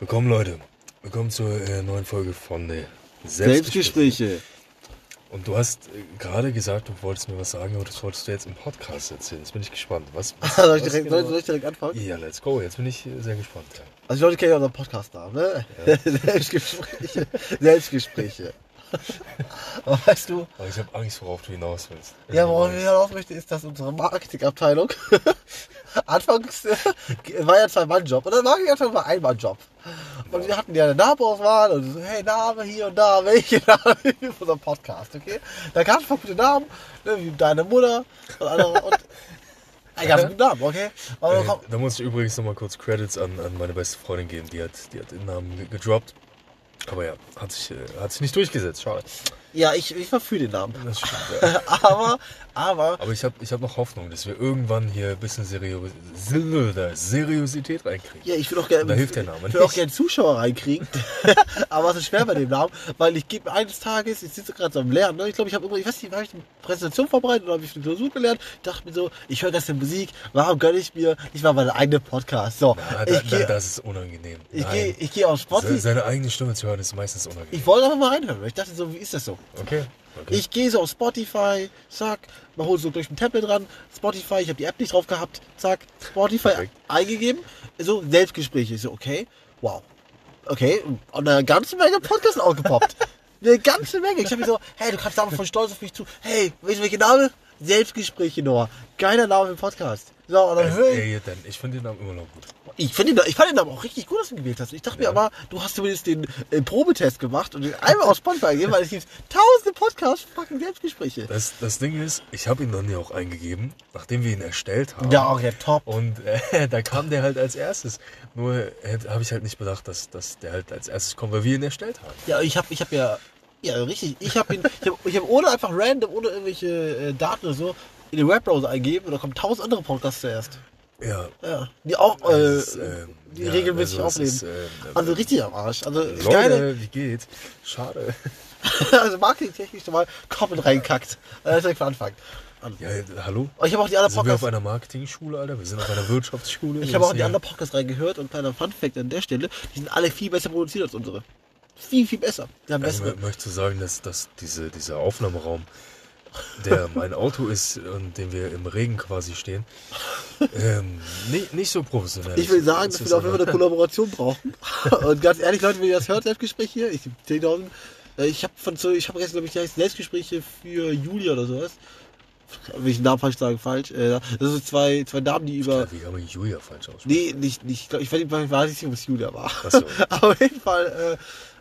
Willkommen Leute, willkommen zur äh, neuen Folge von äh, Selbstgespräche. Selbstgespräche. Und du hast äh, gerade gesagt, du wolltest mir was sagen, aber das wolltest du jetzt im Podcast erzählen. Jetzt bin ich gespannt. Was, was, Soll ich, was direkt, genau- soll, soll ich direkt anfangen? Ja, let's go. Jetzt bin ich äh, sehr gespannt. Ja. Also die Leute kennen ja unseren Podcast-Namen, ne? Selbstgespräche. Selbstgespräche. Weißt du, Aber ich habe Angst, worauf du hinaus willst. ja, worauf ich hinaus möchte, ist, dass unsere Marketingabteilung anfangs äh, war ja ein Zwei-Mann-Job und dann Marketingabteilung war ein Mann-Job. Und wir hatten ja eine Namenauswahl und so, hey, Name hier und da, welche Name für unseren Podcast, okay? Da gab es gute Namen, ne, wie deine Mutter und andere und ein ganz guten Namen, okay? Äh, da muss ich übrigens nochmal kurz Credits an, an meine beste Freundin geben. Die hat, die hat den Namen ge- gedroppt. Aber ja, hat sich, äh, hat sich nicht durchgesetzt. Schade. Ja, ich, ich verfühle den Namen. Das stimmt, ja. aber, aber, Aber ich habe ich hab noch Hoffnung, dass wir irgendwann hier ein bisschen Serios Seriosität reinkriegen. ja, ich will auch gerne, Da hilft der Name ich will auch gerne Zuschauer reinkriegen. aber es ist schwer bei dem Namen, weil ich gebe eines Tages, ich sitze gerade so am Lernen, ne? ich glaube, ich habe irgendwo, ich weiß nicht, habe ich eine Präsentation vorbereitet oder habe ich eine Klausur gelernt? Ich dachte mir so, ich höre das in Musik, warum gönne ich mir nicht mal meinen eigenen Podcast? So, Ja, da, ich gehe, da, das ist unangenehm. ich gehe, ich gehe auf Spotify. Seine eigene Stimme zu hören ist meistens unangenehm. Ich wollte einfach mal reinhören, weil ich dachte so, wie ist das so? Okay. okay. Ich gehe so auf Spotify, zack, man holt so durch ein Tablet ran, Spotify, ich habe die App nicht drauf gehabt, zack, Spotify Perfekt. eingegeben, so Selbstgespräche, ich so, okay, wow, okay, und eine ganze Menge Podcasts aufgepoppt. Eine ganze Menge. Ich habe mir so, hey, du kannst damit voll stolz auf mich zu. Hey, weißt du, welcher Name? Selbstgespräche, Noah. Geiler Name im Podcast. So, und dann höre ich, ich finde den Namen immer noch gut. ich, finde den, ich fand den Namen auch richtig gut, dass du ihn gewählt hast. Ich dachte mir Ja. aber, du hast zumindest den äh, Probetest gemacht und den einmal auf Spotify gegeben, weil es gibt tausende Podcasts, fucking Selbstgespräche. Das, das Ding ist, ich habe ihn dann ja auch eingegeben, nachdem wir ihn erstellt haben. Ja, auch ja, top. Und äh, da kam der halt als erstes. Nur äh, habe ich halt nicht bedacht, dass, dass der halt als erstes kommt, weil wir ihn erstellt haben. Ja, ich habe ich hab ja, ja, richtig, ich habe ihn, ich habe ich hab ohne einfach random, ohne irgendwelche äh, Daten oder so, in den Webbrowser eingeben und da kommen tausend andere Podcasts zuerst. Ja. Ja, die auch, äh, Das ist, ähm, die ja, regelmäßig also aufnehmen. ist, ähm, also richtig am Arsch. Also, Leute, geile, wie geht's? Schade. also marketingtechnisch schon mal komplett reingekackt. Äh, direkt von Anfang. an. Ja, hallo? Ich habe auch die anderen Sind wir auf Podcasts, einer Marketingschule, Alter? Wir sind auf einer Wirtschaftsschule. ich habe auch die anderen Podcasts reingehört und kleiner Funfact an der Stelle, die sind alle viel besser produziert als unsere. Viel, viel besser. Die haben Also, bessere. mö- möchtest du sagen, dass, dass diese, dieser Aufnahmeraum, der mein Auto ist und den wir im Regen quasi stehen, ähm, nicht, nicht so professionell Ich will sagen, dass wir auf jeden Fall eine Kollaboration brauchen. Und ganz ehrlich, Leute, wenn ihr das hört, Selbstgespräch hier, ich 10.000. äh, Ich habe von so, ich habe jetzt glaube ich die heißen Selbstgespräche für Julia oder sowas. Will ich den Namen falsch sagen, falsch. Äh, Das sind zwei, zwei Damen, die über. Wie kann man Julia falsch aussprechen? Nee, nicht, nicht, ich glaub, ich weiß nicht, ich es Julia war. So. Aber auf jeden Fall,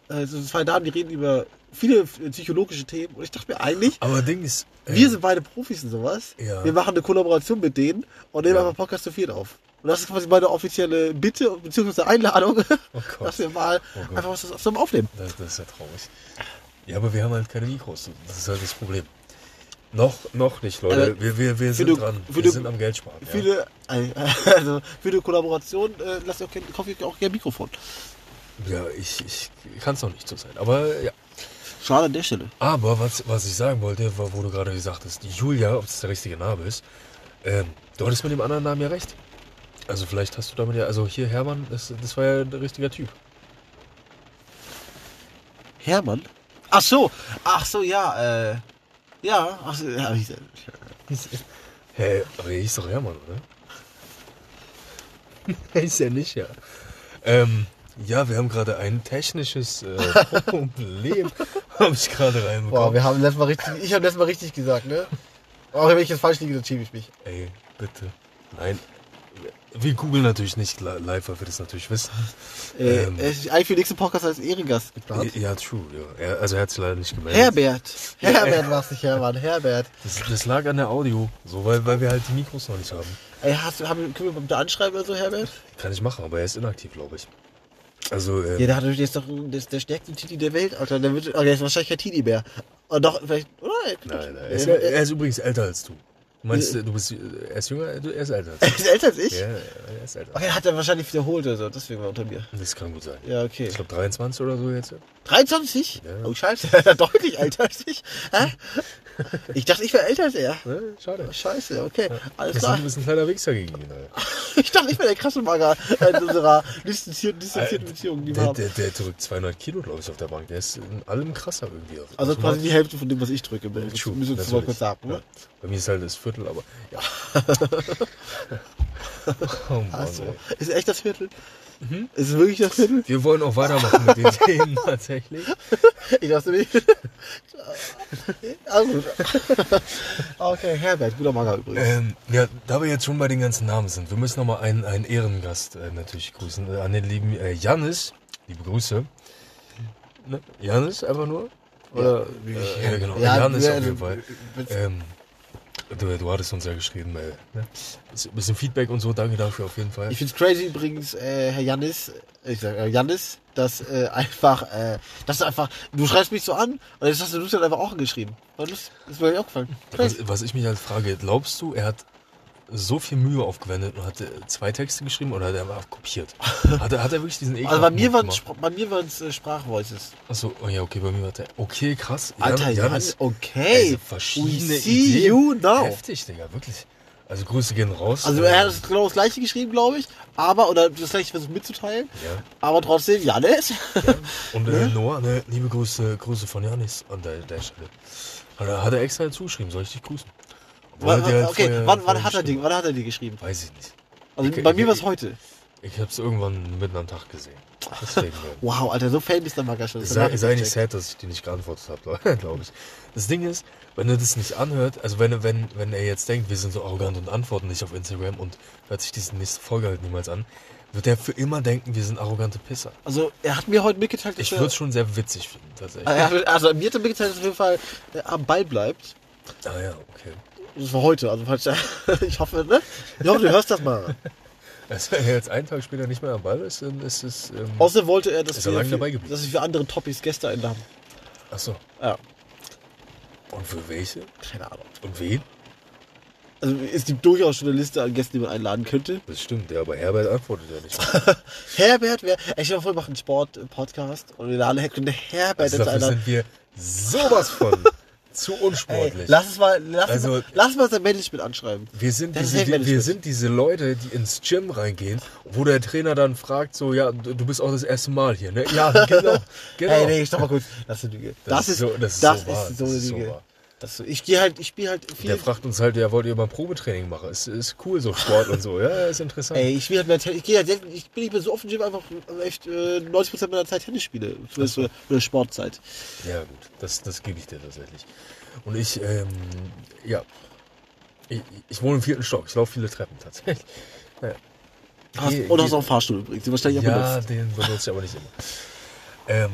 äh, äh, so zwei Damen, die reden über viele äh, psychologische Themen. Und ich dachte mir eigentlich, Aber Ding ist, äh, wir sind beide Profis in sowas. Ja. Wir machen eine Kollaboration mit denen und nehmen Ja. einfach Podcast zu viert auf. Und das ist quasi meine offizielle Bitte bzw. Einladung, Oh dass wir mal Oh einfach was zusammen aufnehmen. das, das ist ja traurig. Ja, aber wir haben halt keine Mikros. Das ist halt das Problem. Noch, noch nicht, Leute. Also, wir wir, wir sind die- dran. Wir die- sind am Geld sparen. Für Ja. eine, also für eine Kollaboration äh, lasst ihr auch gerne, kauft ihr auch gerne Mikrofon. ja, ich, ich kann es noch nicht so sein. Aber ja. Schade an der Stelle. Aber was, was ich sagen wollte, war, wo du gerade gesagt hast, Julia, ob das der richtige Name ist, ähm, du hattest mit dem anderen Namen ja recht. Also vielleicht hast du damit ja, also hier Hermann, das, das war ja der richtige Typ. Hermann? Ach so, ach so, ja, äh, ja, ach so, ja, ich, Hä, aber er hieß doch Hermann, oder? ist er nicht, ja. Ähm, ja, wir haben gerade ein technisches äh, Problem, habe ich gerade Boah, reinbekommen. wir haben letztes Mal richtig, ich habe letztes Mal richtig gesagt, ne? Auch wenn ich jetzt falsch liege, dann schiebe ich mich. Ey, bitte. Nein, wir googeln natürlich nicht li- live, weil wir das natürlich wissen. Äh, Ähm. äh, eigentlich für den nächsten Podcast als Ehrengast geplant. Ja, true, ja. Er, also er hat sich leider nicht gemeldet. Herbert. Herbert war es nicht, Hermann. Herbert. Das, das lag an der Audio, so, weil, weil wir halt die Mikros noch nicht haben. Ey, hast du, haben, können wir da anschreiben oder so, Herbert? Kann ich machen, aber er ist inaktiv, glaube ich. Also, äh, Ja, der hat jetzt doch der, ist der stärkste Titi der Welt, Alter. Der, wird, oh, der ist wahrscheinlich kein mehr. Und doch, vielleicht, oder? nein, nein. Er ist, er ist übrigens älter als du. Du meinst, du bist, er ist jünger, du- er ist älter. Er ist älter als ich? Ja, er ist älter. Okay, hat er wahrscheinlich wiederholt oder so, deswegen war er unter mir. Das kann gut sein. Ja, okay. Ich glaube 23 oder so jetzt. 23? Ja. Oh, scheiße, deutlich älter als ich. Ich dachte, ich wäre älter als er. Ne? Schade. Scheiße, okay, alles Wir sind, klar. du bist ein kleiner Wichser gegen ihn. Alter. Ich dachte, ich wäre der krasse Mager in unserer distanzierten, distanzierten Beziehung, die wir Der, haben. der, der drückt 200 Kilo, glaube ich, auf der Bank. Der ist in allem krasser irgendwie. Also quasi die Hälfte von dem, was ich drücke. True, müssen wir uns mal kurz sagen. Ja. Bei mir ist halt das Viertel, aber ja. oh Mann. Ist echt das Viertel? Mhm. Ist es wirklich das Viertel? Wir wollen auch weitermachen mit den Themen tatsächlich. Ich dachte nicht. Ah, gut. Okay, Herbert, guter Mager übrigens. Ähm, ja, da wir jetzt schon bei den ganzen Namen sind, wir müssen nochmal einen, einen Ehrengast äh, natürlich grüßen. Äh, an den lieben äh, Janis. Liebe Grüße. Ne? Janis einfach nur? Oder? Ja, ja genau. Ja, Janis ja, auf jeden Fall. Ähm, du, du hattest uns ja geschrieben, äh, ne? Ein bisschen Feedback und so, danke dafür auf jeden Fall. Ich find's crazy übrigens, äh, Herr Jannis, ich sag äh, Jannis, dass äh, einfach, äh, dass du einfach, du schreibst mich so an und jetzt hast du Lucian einfach auch angeschrieben. Das, ist mir auch gefallen. Was, was ich mich halt frage, glaubst du, er hat so viel Mühe aufgewendet und hat zwei Texte geschrieben oder hat er einfach kopiert? Hat er, hat er wirklich diesen Also bei mir waren gemacht? bei mir waren's äh, Sprachvoices. Achso, oh ja, okay, bei mir war der. Okay, krass. Alter, Jan, Jan, okay. also verschiedene We see Ideen. you now. Heftig, Digga, wirklich. Also Grüße gehen raus. Also Ähm, er hat genau das gleiche geschrieben, glaube ich, aber oder das gleiche versucht mitzuteilen, Ja. aber trotzdem Jannis. Und äh, Noah, ne, liebe Grüße, Grüße von Janis an der, der Stelle. Hat er, hat er extra zugeschrieben, soll ich dich grüßen? Halt okay, vorher- wann, wann hat er die, geschrieben wann hat er die geschrieben? Weiß ich nicht. Also Ich- bei ich- mir war es heute. Ich hab's irgendwann mitten am Tag gesehen. Deswegen. Wow, Alter, so Fan ist der Maga schon. Das Sei, sei nicht sad, dass ich dir nicht geantwortet habe, glaube ich. Das Ding ist, wenn er das nicht anhört, also wenn, wenn, wenn er jetzt denkt, wir sind so arrogant und antworten nicht auf Instagram und hört sich diese nächste Folge halt niemals an, wird er für immer denken, wir sind arrogante Pisser. Also er hat mir heute mitgeteilt, dass Ich würde es schon sehr witzig finden, tatsächlich. Ah, also mir hat er mitgeteilt, dass er auf jeden Fall am Ball bleibt. Ah ja, okay. Das war heute, also falls ich hoffe, ne? Ich hoffe, du hörst das mal. Also, wenn er jetzt einen Tag später nicht mehr am Ball ist, dann ist es. Ähm, Außerdem wollte er, dass Ist er wir, lange für, dabei geblieben? dass wir für andere Topics Gäste einladen. achso. Ja, Und für welche? keine Ahnung. Und wen? Also es gibt durchaus schon eine Liste an Gästen, die man einladen könnte. Das stimmt, ja, aber Herbert antwortet ja nicht. Herbert wäre, ich vor, wir machen einen Sport-Podcast und wir hätten Herbert Also jetzt einladen. sind wir sowas von zu Ey, unsportlich. lass es mal, lass, Also- es lass mal sein Management anschreiben. Wir sind, Das ist diese, die, wir sind diese Leute, die ins Gym reingehen, wo der Trainer dann fragt, so, ja, du bist auch das erste Mal hier, ne? Ja, genau, genau. Hey, nee, stopp mal kurz. Das sind Lüge. Das, ist so, das ist so, wahr, ist so eine ist so Lüge. wahr. Das so, ich gehe halt, ich spiele halt viel. Der fragt uns halt, ja, wollt ihr mal Probetraining machen? Ist, ist cool, so Sport und so. Ja, ist interessant. Ey, ich spiele halt mehr Tennis. Ich halt ich bin nicht mehr so im Gym, einfach echt äh, 90% meiner Zeit Tennis spiele. Für, für, für Sportzeit. Ja, gut, das, das gebe ich dir tatsächlich. Und ich, ähm, ja, ich, ich wohne im vierten Stock, ich laufe viele Treppen tatsächlich. Naja. Hast, Geh- und hast geh- auch einen Fahrstuhl übrigens, den wahrscheinlich auch Ja, benutzt. den benutze ich aber nicht immer. Ähm,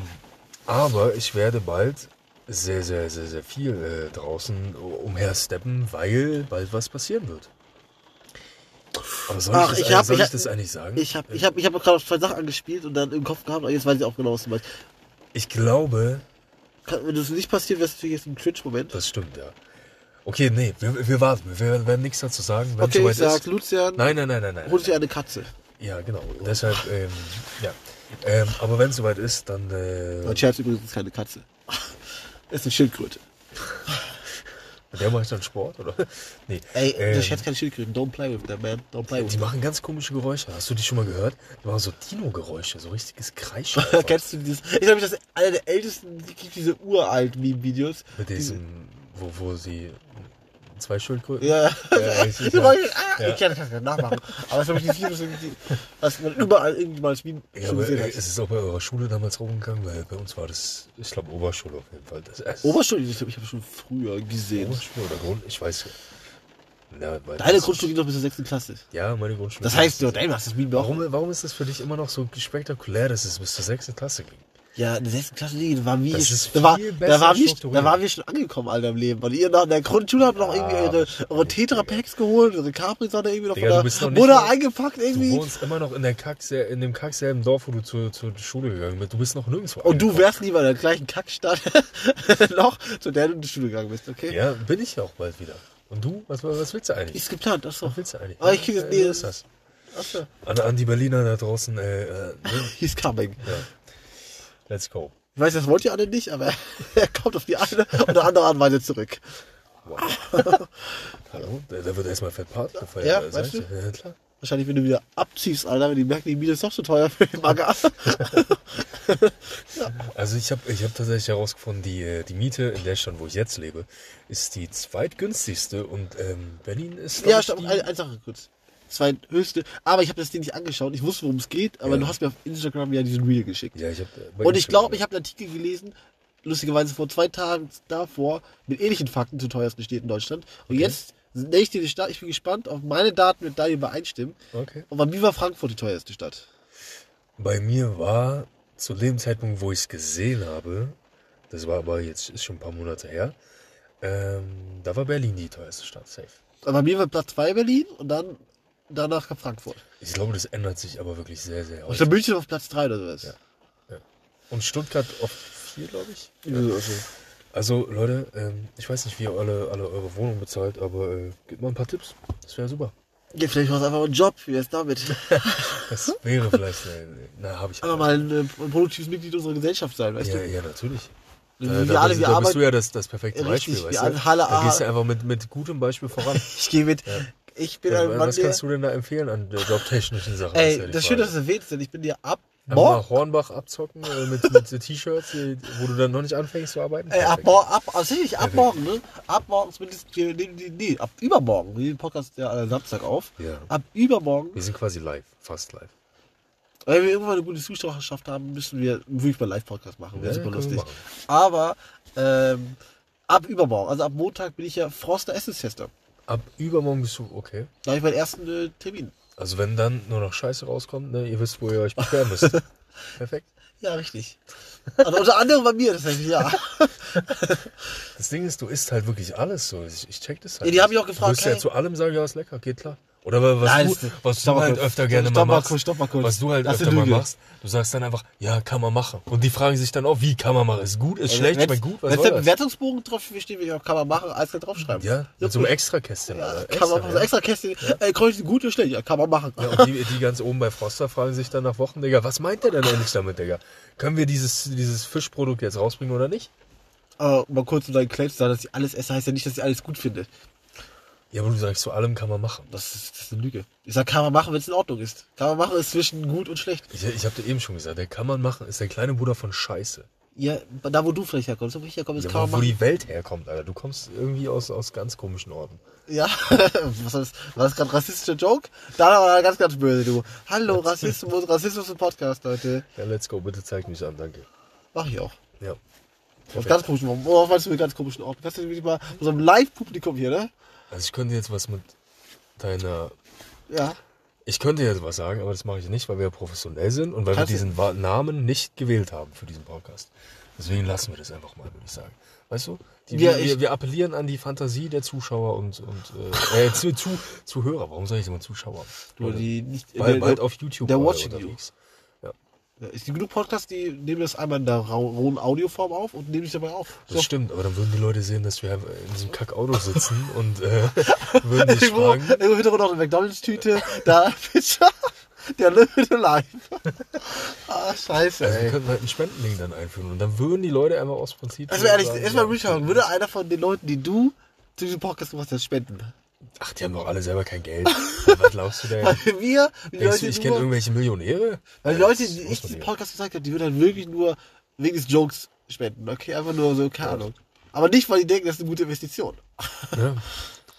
aber ich werde bald sehr, sehr, sehr, sehr viel äh, draußen umhersteppen, weil bald was passieren wird. Aber soll Ach, ich, das, ich hab- soll ich ich, das eigentlich sagen? Ich habe ich hab, ich hab gerade zwei Sachen angespielt und dann im Kopf gehabt, aber jetzt weiß ich auch genau, was du meinst. ich glaube, Kann, wenn das nicht passiert, wäre es natürlich jetzt ein Cringe-Moment. das stimmt, ja. Okay, nee, wir, wir warten. Wir werden nichts dazu sagen, wenn es Okay, soweit ich sag, ist. Lucian, Nein, nein, nein, nein, nein. hol dir eine Katze. Ja, genau. Deshalb, ähm, ja. Ähm, aber wenn es soweit ist, dann. Äh, Mein Scherz übrigens ist keine Katze. Ist eine Schildkröte. der macht dann Sport, oder? Nee. Ey, ähm, der Scherz keine Schildkröten. Don't play with them, man. Don't play with Die them. machen ganz komische Geräusche. Hast du die schon mal gehört? Die machen so Dino-Geräusche, so richtiges Kreischen. Kennst du dieses? Ich glaube, das ist einer der ältesten, es gibt diese uralten Meme-Videos. Mit diesem, wo, wo sie zwei Schildkröten. Ja, Ja, ich- ich, ja. ah, Ja. ich kann das nicht nachmachen. Aber es ist wirklich Videos, die- was man überall irgendwie mal Meme Ja, gesehen hat. ist es auch bei eurer Schule damals rumgegangen? Weil bei uns war das, ich glaube, Oberschule auf jeden Fall. Das, Oberschule, ich glaube, ich habe schon früher gesehen. Oberschule oder Grund? Ich weiß. Ja, weil Deine das- Grundschule geht noch bis zur 6. Klasse. Ja, meine Grundschule. Das heißt, du, dein hast das. Warum, warum ist das für dich immer noch so spektakulär, dass es bis zur sechsten Klasse ging? Ja, in der 6. Klasse, nee, da waren wir, Das ist da, war, da, waren wir, da waren wir schon angekommen, Alter, im Leben. Und ihr noch in der Grundschule habt noch irgendwie eure, eure Tetra-Packs geholt, eure Capri-Sonne irgendwie noch Digga, du von der Mutter eingepackt Du irgendwie. wohnst immer noch in, der Kack, in dem kackselben Dorf, wo du zur, zur Schule gegangen bist. Du bist noch nirgendwo Und du wärst lieber in der gleichen Kackstadt noch, zu der du in die Schule gegangen bist, okay? Ja, bin ich ja auch bald wieder. Und du? Was, was willst du eigentlich? Ist geplant, achso. Was willst du eigentlich? Aber ich krieg jetzt- nee, ist das. achso. An, an die Berliner da draußen, äh, äh, ne? He's coming. ja. Let's go. Ich weiß, das wollt ihr alle nicht, aber er kommt auf die eine oder andere Art und Weise zurück. Hallo? Da, wird erstmal gefeiert. Ja, weißt dir. Ja, klar. Wahrscheinlich, wenn du wieder abziehst, Alter, wenn die merken, die Miete ist doch so teuer für den Bagger. Also ich habe ich hab tatsächlich herausgefunden, die, äh, die Miete in der Stadt, wo ich jetzt lebe, ist die zweitgünstigste und ähm, Berlin ist ja, ich, stopp, die, eine, eine Sache kurz. Zweithöchste. Aber ich habe das Ding nicht angeschaut. Ich wusste, worum es geht, aber Ja. du hast mir auf Instagram ja diesen Reel geschickt. Ja, ich hab, äh, Und ich glaube, ich habe einen Artikel gelesen, lustigerweise vor zwei Tagen davor, mit ähnlichen Fakten zu teuersten Städten in Deutschland. Und Okay. jetzt dir die Stadt, ich bin gespannt, ob meine Daten mit deinen übereinstimmen. Okay. Und bei mir war Frankfurt die teuerste Stadt. Bei mir war zu dem Zeitpunkt, wo ich es gesehen habe, das war aber jetzt ist schon ein paar Monate her, ähm, da war Berlin die teuerste Stadt, safe. Aber bei mir war Platz 2 Berlin und dann danach kam Frankfurt. Ich glaube, das ändert sich aber wirklich sehr, sehr Und dann München auf Platz 3 oder sowas. Ja. Und Stuttgart auf vier, glaube ich. Also, Also Leute, ähm, ich weiß nicht, wie ihr alle, alle eure Wohnung bezahlt, aber äh, gebt mal ein paar Tipps. Das wäre super. ja, vielleicht war es einfach ein Job, wie wär's damit? Das wäre vielleicht, äh, na, habe ich. Einfach mal ein, äh, ein produktives Mitglied unserer Gesellschaft sein, weißt Ja, du? ja, natürlich. Wir, Da, da, alle, bist, da bist du ja das, das perfekte Richtig, Beispiel, weißt du? Halle Da gehst du einfach mit, mit gutem Beispiel voran. Ich gehe mit. Ich bin Ja, ein Mann, was kannst du denn da empfehlen an der jobtechnischen Sachen? ja Ey, die das Schöne, dass du erwähnst, denn ich bin dir ab morgen, Hornbach abzocken äh, mit, mit T-Shirts, wo du dann noch nicht anfängst zu arbeiten? ey, ab ab, also nicht ab morgen, ne? Ab morgen zumindest, wir nehmen die, nee, ab übermorgen, wir nehmen den Podcast ja am Samstag auf. Ja. Ab übermorgen, Wir sind quasi live, fast live. wenn wir irgendwann eine gute Zuschauerschaft haben, müssen wir wirklich mal Live-Podcast machen. Wäre Ja, super lustig. Aber, ähm, ab übermorgen, also ab Montag bin ich ja Froster Essenstester. Ab übermorgen bist du okay. Da habe ich meinen ersten äh, Termin. Also wenn dann nur noch Scheiße rauskommt, ne, ihr wisst, wo ihr euch beschweren müsst. Perfekt. Ja, richtig. Also unter anderem bei mir, das heißt, ja. Das Ding ist, du isst halt wirklich alles so. Ich, ich check das halt. Ja, die haben mich auch gefragt, Du ja hey- zu allem sagen, ja, ist lecker, geht klar. Oder was, Nein, du, was du halt kurz. öfter gerne Stopp mal machst. kurz, stopp mal kurz. Was du halt Das öfter mal machst. Du sagst dann einfach, ja, kann man machen. Und die fragen sich dann auch, wie kann man machen? Ist gut, ist schlecht, schmeckt gut, was Wenn der? Bewertungsbogen drauf steht, wie kann man machen, alles kann draufschreiben. Ja, mit so einem extra Kästchen. Ja, kann man machen. So extra Kästchen. Ey, Kreuz ist gut oder schlecht? Ja, kann man machen. Ja, und die, die ganz oben bei Froster fragen sich dann nach Wochen, Digga, was meint der denn eigentlich damit, Digga? Können wir dieses, dieses Fischprodukt jetzt rausbringen oder nicht? Aber mal kurz um deinen Claim zu sagen, dass ich alles esse, heißt ja nicht, dass ich alles gut finde. Ja, aber du sagst, zu allem kann man machen. Das ist, das ist eine Lüge. Ich sag, kann man machen, wenn es in Ordnung ist. Kann man machen, ist zwischen gut und schlecht. Ich, ich habe dir eben schon gesagt, der kann man machen, ist der kleine Bruder von Scheiße. Ja, da wo du vielleicht herkommst, wo ich herkomme, das Ja, kann wo, man wo machen. die Welt herkommt, Alter. Du kommst irgendwie aus, aus ganz komischen Orten. Ja, was war das? War das gerade rassistischer Joke? Da war er ganz, ganz böse, du. Hallo, Rassismus, Rassismus im Podcast, Leute. Ja, let's go, bitte zeig mich an, danke. Mach ich auch. Ja. Auf ganz komischen Orten. Worauf meinst du mit ganz komischen Orten? Kannst du wirklich mal mit so einem Live-Publikum hier, ne? Also ich könnte jetzt was mit deiner... Ja. Ich könnte jetzt was sagen, aber das mache ich nicht, weil wir ja professionell sind und weil Kannst wir du- diesen Wa- Namen nicht gewählt haben für diesen Podcast. Deswegen lassen wir das einfach mal, würde ich sagen. Weißt du? Die, Ja, wir, wir, wir appellieren an die Fantasie der Zuschauer und, und äh, äh, zu, zu, Zuhörer. Warum sage ich immer Zuschauer? Du, die nicht, Bald, der, bald auf YouTube der Watching You. Es gibt genug Podcasts, die nehmen das einmal in der rohen Audioform auf und nehmen sich dabei auf. das stimmt, aber dann würden die Leute sehen, dass wir in diesem Kackauto sitzen und äh, würden dich Irgendwo, fragen. irgendwo Hintergrund noch eine McDonalds-Tüte, da Pizza, der Löwe live. ah, scheiße, Also wir ey. könnten halt ein Spendending dann einführen und dann würden die Leute einfach aus Prinzip. Also ehrlich, erstmal Richard, würde einer von den Leuten, die du zu diesem Podcast gemacht hast, spenden? Ach, die haben doch alle selber kein Geld. Was glaubst du denn? Weil wir, die Denkst Leute, du, ich kenne nur, irgendwelche Millionäre? weil die Ja, Leute, die ich diesen. Podcast gezeigt habe, die würden halt wirklich nur wegen des Jokes spenden, okay? Einfach nur so, keine Ahnung. Aber nicht, weil die denken, das ist eine gute Investition. Ja,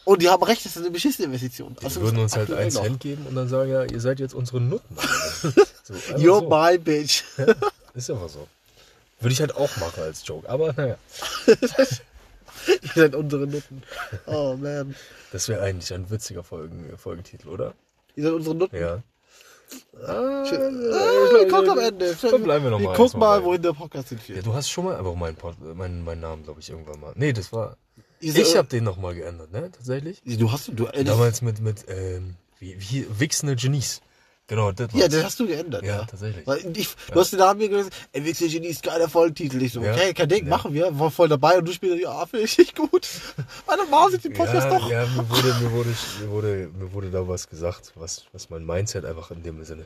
Und die haben recht, das ist eine beschissene Investition. die Also würden uns halt aktuell einen noch. Cent geben und dann sagen, ja, ihr seid jetzt unsere Nutten. so, einfach You're so. my bitch. Ist einfach so. Würde ich halt auch machen als Joke. Aber naja, Ihr seid unsere Nutten. Oh man. das wäre eigentlich ein witziger Folgen, Folgentitel, oder? Ihr seid unsere Nutten. Ja. Ah, kommt am Ende. Dann bleiben wir noch wir mal wohin der Podcast Ja, hinführt. du hast schon mal einfach meinen, Pod, meinen, meinen Namen, glaube ich, irgendwann mal. Nee, das war. Ihr Ich habe den nochmal geändert, ne? Tatsächlich. Du hast du. Äh, Damals mit, mit ähm, wie, wie wichsende Genies. Genau, das Ja, das hast du geändert. Ja, Ja, tatsächlich. Weil ich, du hast den Namen mir gesagt, NWC Genies, geiler Folgentitel. Ich so, Ja. okay, kein Ding, Ja. machen wir. War voll dabei und du spielst, ja, finde ich nicht gut. Meine Mama sieht den Podcast ja, doch. ja mir, wurde, mir, wurde, mir, wurde, mir wurde da was gesagt, was, was mein Mindset einfach in dem Sinne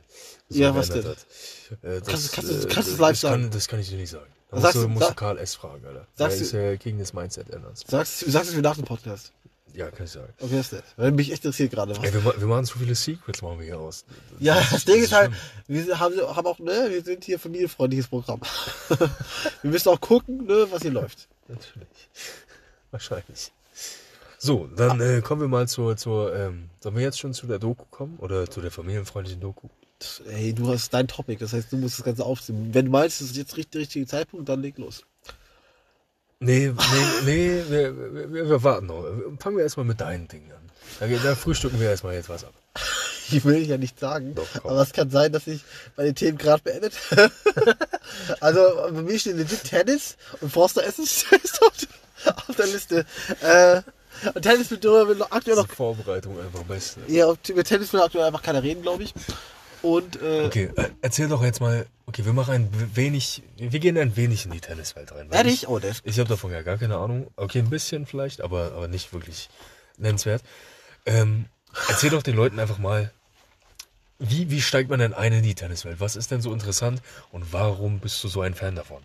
so Ja, was geändert hat. Äh, das, Kannst du- kannst du- äh, kannst du es das- live das sagen? Kann, das kann ich dir nicht sagen. Da Sagst musst du, du- musst du sag- Karl S. fragen, Alter. Sagst Der ist du- ja gegen das Mindset ändern. Sagst, sagst es mir nach dem Podcast. Ja, kann ich sagen. Okay, ist das. Weil mich echt interessiert gerade was. Ey, wir, wir machen so viele Secrets, machen wir hier aus. Ja, das Ding ist halt, wir haben, haben auch, ne, wir sind hier familienfreundliches Programm. wir müssen auch gucken, ne, was hier läuft. Natürlich. Wahrscheinlich. So, dann äh, kommen wir mal zur, zur ähm, sollen wir jetzt schon zu der Doku kommen? Oder zu der familienfreundlichen Doku? Das, ey, du hast dein Topic, das heißt, du musst das Ganze aufziehen. Wenn du meinst, das ist jetzt richtig, der richtige Zeitpunkt, dann leg los. Nee, nee, nee, wir, wir, wir, warten noch. Fangen wir erstmal mit deinen Dingen an. Da, da frühstücken wir erstmal jetzt was ab. Ich will ja nicht sagen, Doch, aber es kann sein, dass ich meine Themen gerade beendet. also bei mir steht legit Tennis und Forster Essen ist auf, der- auf der Liste. Äh, und Tennis mit darüber will noch aktuell noch. Vorbereitung einfach beste. Ja, über Tennis will aktuell einfach keiner reden, glaube ich. Und äh, Okay, äh, erzähl doch jetzt mal, okay, wir machen ein wenig, wir gehen ein wenig in die Tenniswelt rein. ehrlich? Ich, Oh, das. ich habe davon ja gar keine Ahnung. Okay, ein bisschen vielleicht, aber, aber nicht wirklich nennenswert. Ähm, erzähl doch den Leuten einfach mal, wie, wie steigt man denn ein in die Tenniswelt? Was ist denn so interessant und warum bist du so ein Fan davon?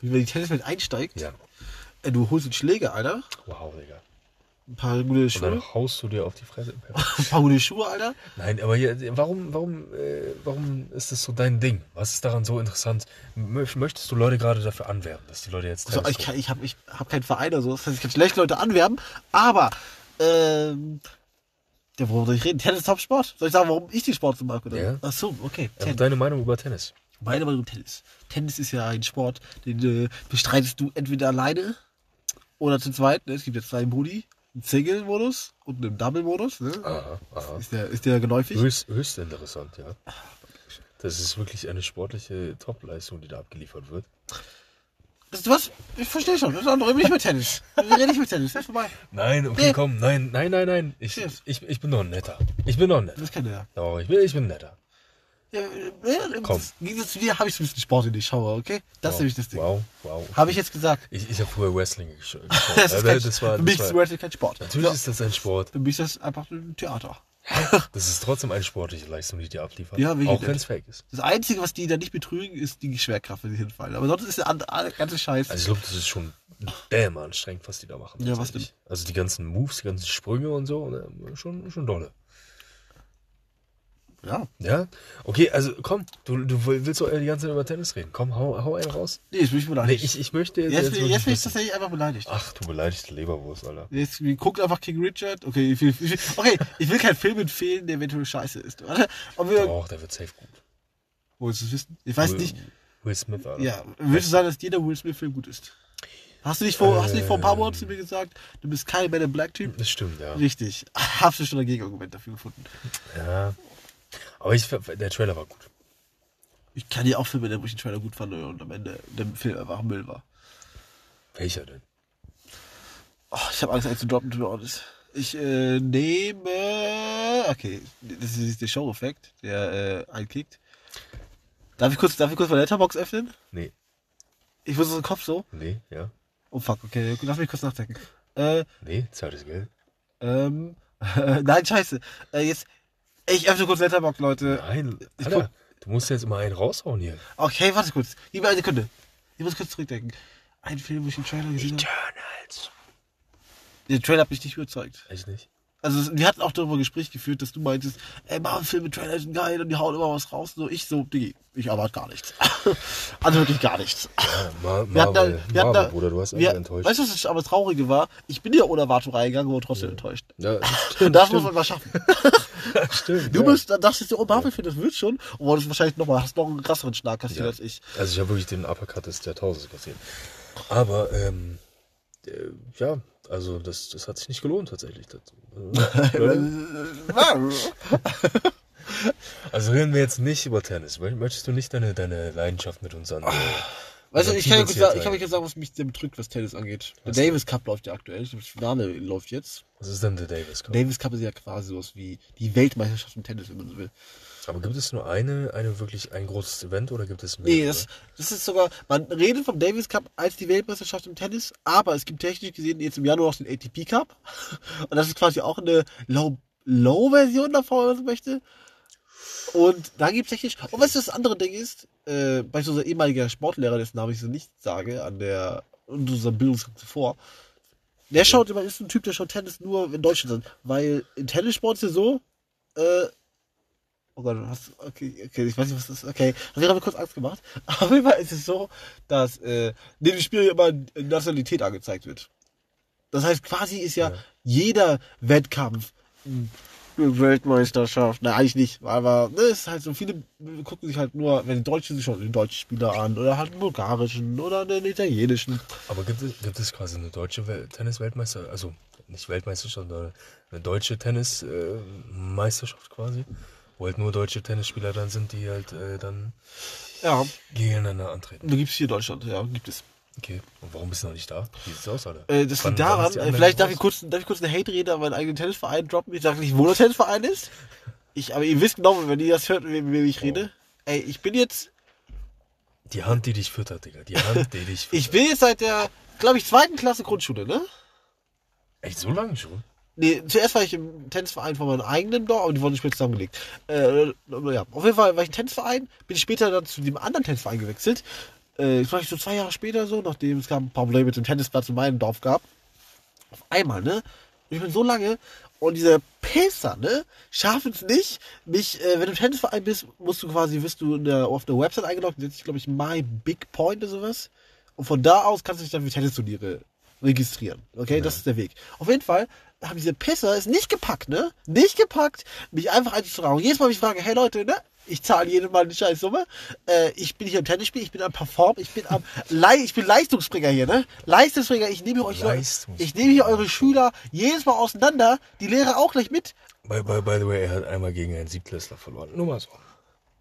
Wie man in die Tenniswelt einsteigt. Ja, Äh, du holst einen Schläger, Alter. wow, Digga. Ein paar gute Und Schuhe. dann haust du dir auf die Fresse. Ein paar gute Schuhe, Alter. Nein, aber hier, warum, warum, äh, warum ist das so dein Ding? Was ist daran so interessant? Mö- Möchtest du Leute gerade dafür anwerben, dass die Leute jetzt Also, ich kann, ich habe ich hab keinen Verein oder so. Das heißt, ich kann schlecht Leute anwerben. Aber, ähm, ja, worüber soll ich reden? Tennis ist Top-Sport? Soll ich sagen, warum ich den Sport so mag? Oder? Ja. Ach so, okay. Tennis. deine Meinung über Tennis. Meine Meinung Tennis. Tennis ist ja ein Sport, den äh, bestreitest du entweder alleine oder zu zweit. Ne? Es gibt jetzt zwei Modi. Single-Modus und einen Double-Modus. Ne? Aha, aha. Ist, der, ist der geläufig? Höchst, höchst interessant, ja. Das ist wirklich eine sportliche Top-Leistung, die da abgeliefert wird. Weißt du was? Ich verstehe schon. Das andere nicht mit Tennis. Wir reden nicht mit Tennis. Das ist vorbei. Nein, okay, Nee. komm, nein, nein, nein, nein. Ich, ich, ich bin doch ein netter. Ich bin doch ein netter. Das kann der. Doch, ich bin, ich bin netter. Ja, äh, Komm. Im Gegensatz zu dir habe ich so ein bisschen Sport in die Schaue, okay? Das ist wow, nämlich das Ding. Wow, wow. Habe ich jetzt gesagt. Ich, ich habe früher Wrestling gesch- geschaut. Das ist Äh, kein, das war, für mich ist Wrestling kein Sport. natürlich Ja, ist das ein Sport. für mich ist das einfach ein Theater. Das ist trotzdem eine sportliche Leistung, die die abliefern. Ja, wie Auch wenn es fake ist. Das Einzige, was die da nicht betrügen, ist die Schwerkraft, wenn sie hinfallen. Aber sonst ist der ganze Scheiß. Also ich glaube, das ist schon damn anstrengend, was die da machen. Ja, was tatsächlich. Also die ganzen Moves, die ganzen Sprünge und so, ne, schon, schon dolle. Ja. Ja? Okay, also komm, du, du willst doch die ganze Zeit über Tennis reden. Komm, hau, hau einen raus. Nee, jetzt bin ich Nee, beleidigt. ich, ich möchte jetzt, jetzt, jetzt jetzt bin ich tatsächlich einfach beleidigt. Ach, du beleidigte Leberwurst, Alter. Jetzt guckt einfach King Richard. Okay, ich will, ich will, okay, ich will keinen Film empfehlen, der eventuell scheiße ist. Ob wir, Doch, der wird safe gut. wolltest du es wissen? Ich weiß Will, nicht. Will Smith, Alter. Ja, willst du sagen, dass jeder Will Smith-Film gut ist? Hast du nicht vor, hast du nicht vor ein paar Monaten zu mir gesagt, du bist kein Man in Black-Typ? Das stimmt, ja. Richtig. Hast du schon ein Gegenargument dafür gefunden? Ja. Aber ich, der Trailer war gut. Ich kann ja auch Filme, nennen, wo ich den Trailer gut fand und am Ende der Film einfach Müll war. Welcher denn? Oh, ich habe Angst, einen zu droppen, to be honest. Ich äh, nehme. Okay, das ist der Show-Effekt, der äh, einkickt. Darf ich kurz, darf ich kurz meine Letterbox öffnen? Nee. Ich wusste so im Kopf so. Nee, ja. Oh fuck, okay, lass mich kurz nachdenken. Äh, Nee, Zeit ist Geld. ähm, nein, scheiße. Äh, jetzt, ich öffne kurz Letterbox, Leute. Nein, Ich Alter, du musst jetzt immer einen raushauen hier. Okay, warte kurz. Gib mir eine Sekunde. Ich muss kurz zurückdenken. Ein Film, wo ich den Trailer gesehen habe. Eternals. Der Trailer hat mich nicht überzeugt. Echt nicht? Also wir hatten auch darüber Gespräch geführt, dass du meintest, ey, Marvel-Filme, mit Trailer sind geil und die hauen immer was raus. So, ich so, Diggi, ich erwarte gar nichts. also wirklich gar nichts. Ja, Mar Wir hatten da, Marvel, hatten da, Bruder, du hast wir, einfach enttäuscht. Weißt du, was das aber Traurige war? Ich bin ja ohne Erwartung reingegangen, aber trotzdem enttäuscht. ja, Und das muss man mal schaffen. stimmt. Du ja. bist, dann dachtest du, oh, Marvel-Film, das wird schon. Und wolltest wahrscheinlich noch mal, hast noch einen krasseren Schlag kassiert Ja. als ich. Also ich habe wirklich den Uppercut des Jahrtausends kassiert. Aber, ähm, äh, ja, also das, das hat sich nicht gelohnt tatsächlich. Das, äh, also reden wir jetzt nicht über Tennis. Mö- Möchtest du nicht deine, deine Leidenschaft mit uns an? äh, Weißt du, ich kann, hier sagen, ich teilen? kann euch jetzt sagen, was mich sehr bedrückt, was Tennis angeht. Der Was Davis Cup läuft ja aktuell. Das Finale läuft jetzt. Was ist denn der Davis Cup? Davis Cup ist ja quasi sowas wie die Weltmeisterschaft im Tennis, wenn man so will. Aber gibt es nur eine, eine wirklich ein großes Event oder gibt es mehr? Nee, das, das ist sogar, man redet vom Davis Cup als die Weltmeisterschaft im Tennis, aber es gibt technisch gesehen jetzt im Januar noch den ATP Cup. Und das ist quasi auch eine Low, Low-Version davon, wenn man so möchte. Und da gibt es technisch, und was das andere Ding ist, äh, bei so unser ehemaliger Sportlehrer, dessen Namen ich so nicht sage, an der, in unserem Bildungsgang zuvor, der schaut immer, ist ein Typ, der schaut Tennis nur in Deutschland an. Weil in Tennissport ist es so, äh, oh Gott, was, okay, okay, ich weiß nicht, was das ist, okay, das hat mir kurz Angst gemacht. Auf jeden Fall ist es so, dass, äh, neben dem Spiel immer Nationalität angezeigt wird. Das heißt, quasi ist ja, Ja. jeder Wettkampf eine Weltmeisterschaft. Nein, eigentlich nicht, aber ne, es ist halt so, viele gucken sich halt nur, wenn die Deutschen sich schon den deutschen Spieler an oder halt einen bulgarischen oder einen italienischen. Aber gibt es, gibt es quasi eine deutsche Wel Tennis-Weltmeister, also nicht Weltmeisterschaft, sondern eine deutsche Tennis-Meisterschaft quasi? Wo halt nur deutsche Tennisspieler dann sind, die halt äh, dann Ja, gegeneinander antreten. da gibt's hier in Deutschland, ja, gibt es. Okay. Und warum bist du noch nicht da? Wie sieht's aus, Alter? Äh, das liegt daran, äh, vielleicht darf ich, kurz, darf ich kurz eine Hate-Rede an meinen eigenen Tennisverein droppen. Ich sage nicht, wo der Tennisverein ist. Ich, aber ihr wisst genau, wenn ihr das hört, mit wem ich rede. Ey, ich bin jetzt, Die Hand, die dich füttert, Digga. Die Hand, die dich füttert. ich bin jetzt seit der, glaube ich, zweiten Klasse Grundschule, ne? Echt so lange schon? Nee, zuerst war ich im Tennisverein von meinem eigenen Dorf, aber die wurden nicht mehr zusammengelegt. Äh, ja, auf jeden Fall war ich im Tennisverein, bin ich später dann zu dem anderen Tennisverein gewechselt. Äh, das war ich so zwei Jahre später so, nachdem es ein paar Probleme mit dem Tennisplatz in meinem Dorf gab. Auf einmal, ne? Ich bin so lange und diese Pisser, ne, schaffen es nicht, mich, äh, wenn du im Tennisverein bist, musst du quasi, wirst du in der, auf der Website eingeloggt, nennt sich, glaube ich, My Big Point oder sowas. Und von da aus kannst du dich dann für Tennisturniere registrieren. Okay, das ist der Weg. Auf jeden Fall haben diese Pisser es nicht gepackt, ne? Nicht gepackt, mich einfach einzutragen. Jedes Mal, wenn ich frage, hey Leute, ne? Ich zahle jedem Mal eine scheiß Summe. Äh, ich bin hier im Tennisspiel, ich bin am Perform, ich bin am Le ich bin Leistungsbringer hier, ne? Leistungsbringer, ich nehme hier euch ich nehme hier eure Schüler jedes Mal auseinander, die Lehrer auch gleich mit. By, by, by the way, er hat einmal gegen einen Siebtklässler verloren. Nur mal so.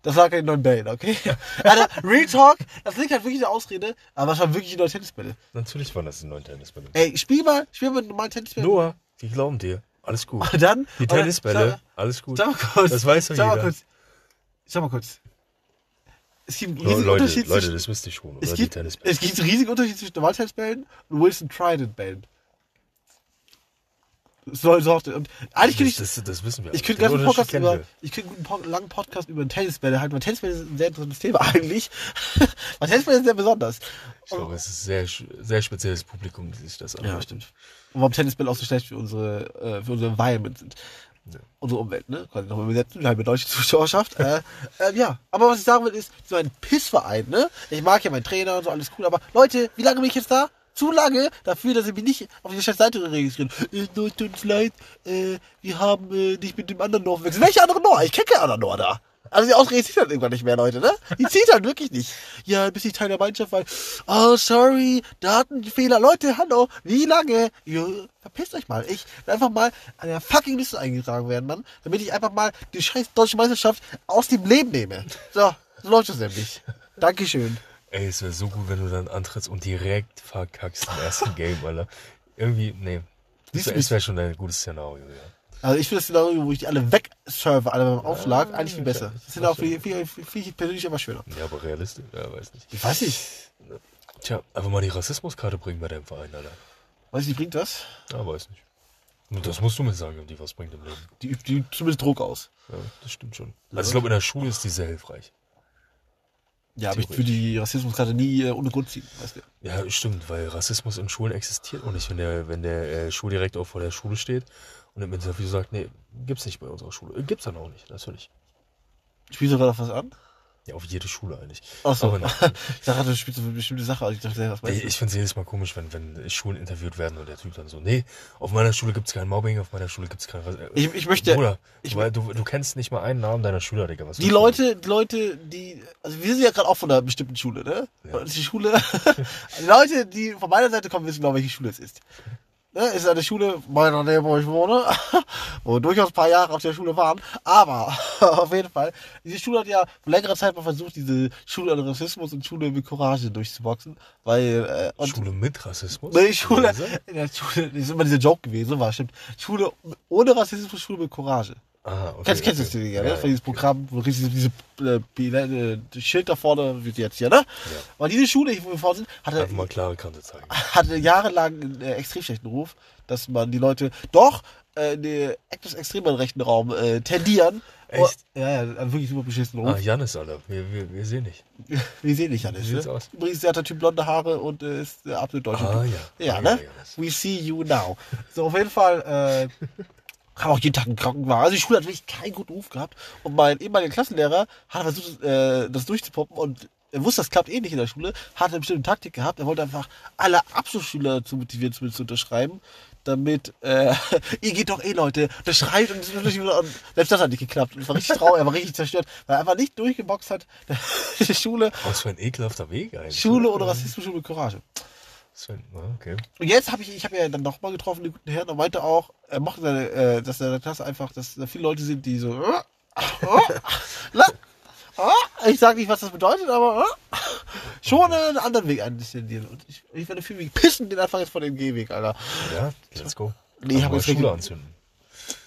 Das war kein neuen Bällen, okay? Alter, Real Talk, das liegt halt wirklich eine Ausrede, aber es waren wirklich die neuen Tennisbälle. Natürlich waren das die neuen Tennisbälle. Ey, spiel mal, spiel mal normalen Tennisbälle. Noah, wir glauben dir. Alles gut. Und dann, Die dann- Tennisbälle, Sag, alles gut. sag mal kurz. Das weiß doch sag mal jeder. kurz. Sag mal kurz. Es gibt einen riesigen Leute, Unterschied Leute, zwischen, das wisst ihr schon, oder? es die gibt, es gibt einen riesigen Unterschied zwischen normalen Tennisbällen und Wilson Trident Bällen. So, so, und eigentlich könnte ich, das, das, wissen wir. ich könnte einen Podcast über, wir. ich könnte einen guten, langen Podcast über Tennisbälle halten, weil Tennisbälle ist ein sehr interessantes Thema eigentlich. weil Tennisbälle sind sehr besonders. Ich glaube, es ist ein sehr, sehr spezielles Publikum, die sich das anhört. stimmt. Und warum Tennisbälle auch so schlecht für unsere, äh, für unsere Environment sind. Ja. Unsere Umwelt, ne? Quasi nochmal übersetzen, halbe deutsche Zuschauerschaft. äh, äh, ja, aber was ich sagen will, ist, so ein Pissverein, ne? Ich mag ja meinen Trainer und so, alles cool, aber Leute, wie lange bin ich jetzt da? Zu lange dafür, dass ich mich nicht auf diese scheiß Seite registrieren. Äh, tut uns leid, äh, wir haben äh, nicht mit dem anderen Noah wechseln. Welcher andere Noah? Ich kenne keinen anderen Noah da. Also die Ausrede zieht halt irgendwann nicht mehr, Leute, ne? Die zieht halt wirklich nicht. Ja, bis ich Teil der Mannschaft war. Oh, sorry, Datenfehler. Leute, hallo, wie lange? Ja, verpisst euch mal. Ich will einfach mal an der fucking Liste eingetragen werden, Mann. Damit ich einfach mal die scheiß deutsche Meisterschaft aus dem Leben nehme. So, so läuft es nämlich. Dankeschön. Ey, es wäre so gut, wenn du dann antrittst und direkt verkackst im ersten Game, Alter. Irgendwie, nee. Das wäre wär schon ein gutes Szenario, ja. Also ich finde das Szenario, wo ich die alle wegserve, alle beim Aufschlag, Ja, eigentlich viel besser. Das sind auch viel, viel, viel, viel persönlich immer schöner. Ja, aber realistisch, ja, weiß nicht. Ich weiß nicht. Tja, einfach mal die Rassismuskarte bringen bei deinem Verein, Alter. Weiß ich, bringt das? Ja, weiß nicht. Und Das musst du mir sagen, ob die was bringt im Leben. Die übt zumindest Druck aus. Ja, das stimmt schon. Also ich glaube, in der Schule ist die sehr hilfreich. Ja, aber ich würde die Rassismuskarte nie äh, ohne Grund ziehen, weißt du. Ja, stimmt, weil Rassismus in Schulen existiert auch nicht, wenn der, wenn der äh, Schuldirektor vor der Schule steht und im Interview sagt, nee, gibt's nicht bei unserer Schule. Äh, Gibt's dann auch nicht, natürlich. Spielst du gerade auf was an? Ja, auf jede Schule eigentlich. Achso. Aber Ich dachte, du spielst eine bestimmte Sache. Ich dachte, was Ich, du? ich finde es jedes Mal komisch, wenn, wenn Schulen interviewt werden und der Typ dann so, nee, auf meiner Schule gibt's kein Mobbing, auf meiner Schule gibt's kein Rassismus. Ich- ich möchte- Bruder, ich- weil du, du kennst nicht mal einen Namen deiner Schüler, Digga. Was Die du? Leute, die Leute, die, also wir sind ja gerade auch von einer bestimmten Schule, ne? Ja. Die Schule, die Leute, die von meiner Seite kommen, wissen genau, welche Schule es ist. Ne? Ist eine Schule meiner Nähe, wo ich wohne, wo durchaus ein paar Jahre auf der Schule waren, aber auf jeden Fall, diese Schule hat ja vor längerer Zeit mal versucht, diese Schule an Rassismus und Schule mit Courage durchzuboxen, weil, äh, Schule mit Rassismus? Nee, Schule, in der Schule, das ist immer dieser Joke gewesen, war stimmt. Schule ohne Rassismus, Schule mit Courage. Ah, okay. Kennst, kennst du. Ding, ja, Ja, ne? Von diesem Programm, wo riesig diese äh, äh, Schild da vorne, wie jetzt hier, ne? Weil diese Schule, wo wir vorne sind, hatte, Einfach mal klare Kante zeigen. hatte jahrelang einen äh, extrem schlechten Ruf, dass man die Leute doch äh, in etwas extremeren rechten Raum äh, tendieren. Echt? Oh, ja, ja, einen wirklich super beschissenen Ruf. Ah, Janis, Alter. Wir, wir, wir sehen nicht. Wir sehen nicht alles. Wie sieht's Ne? aus? Übrigens, der hat der Typ blonde Haare und äh, ist der absolut deutsche Ah, Typ. ja. Ja, Ah, ne? ja, Janis. We see you now. So, auf jeden Fall, äh, haben auch jeden Tag einen Krankenwagen. Also die Schule hat wirklich keinen guten Ruf gehabt. Und mein ehemaliger Klassenlehrer hat versucht, äh, das durchzupoppen und er wusste, das klappt eh nicht in der Schule, hat eine bestimmte Taktik gehabt. Er wollte einfach alle Abschlussschüler zu motivieren, zumindest zu unterschreiben, damit, äh, ihr geht doch eh, Leute, das schreit und, und selbst das hat nicht geklappt. Und es war richtig traurig, er war richtig zerstört, weil er einfach nicht durchgeboxt hat, die Schule, Was für ein ekelhafter Weg eigentlich. Schule oder Rassismus, Schule mit Courage. Ein, ah, okay. Und jetzt habe ich, ich habe ja dann nochmal getroffen, den guten Herrn, und meinte auch, er mochte seine, äh, dass in der Klasse einfach, dass da viele Leute sind, die so, äh, äh, na, äh, ich sage nicht, was das bedeutet, aber äh, schon einen anderen Weg eindistendieren. Und ich, ich werde viel wie pissen den einfach jetzt von dem Gehweg, Alter. Ja, let's go. Nee, ich hab mal jetzt Schule anzünden.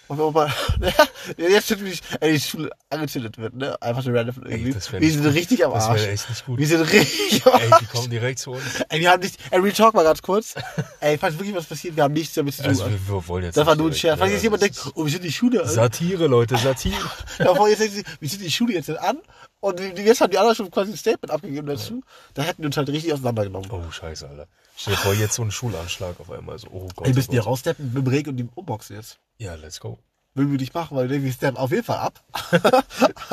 Und wenn man, ja, jetzt wird mich, ey, die Schule angezündet wird, ne? Einfach so random irgendwie. das wär wir sind richtig am Das Arsch. wäre echt nicht gut. Wir sind richtig am Ey, Arsch. die kommen direkt zu uns. Ey, wir haben nicht, ey, Real Talk mal ganz kurz. Ey, falls wirklich was passiert, wir haben nichts damit zu tun. Also wir, wir wollen jetzt das war nur ein Scherz. Falls ja, jetzt jemand das denkt, oh, wir sind die Schule. Alter. Satire, Leute, Satire. Davor jetzt denken sie, wir sind die Schule jetzt an. Und die- jetzt haben die anderen schon quasi ein Statement abgegeben dazu. Da hätten wir uns halt richtig auseinandergenommen. Oh, scheiße, Alter. Stell dir vor, jetzt so ein Schulanschlag auf einmal. So, oh Gott. Ey, oh müssen die raussteppen mit dem Regen und dem Umboxen jetzt. Ja, let's go. Würden wir nicht machen, weil wir steppen auf jeden Fall ab.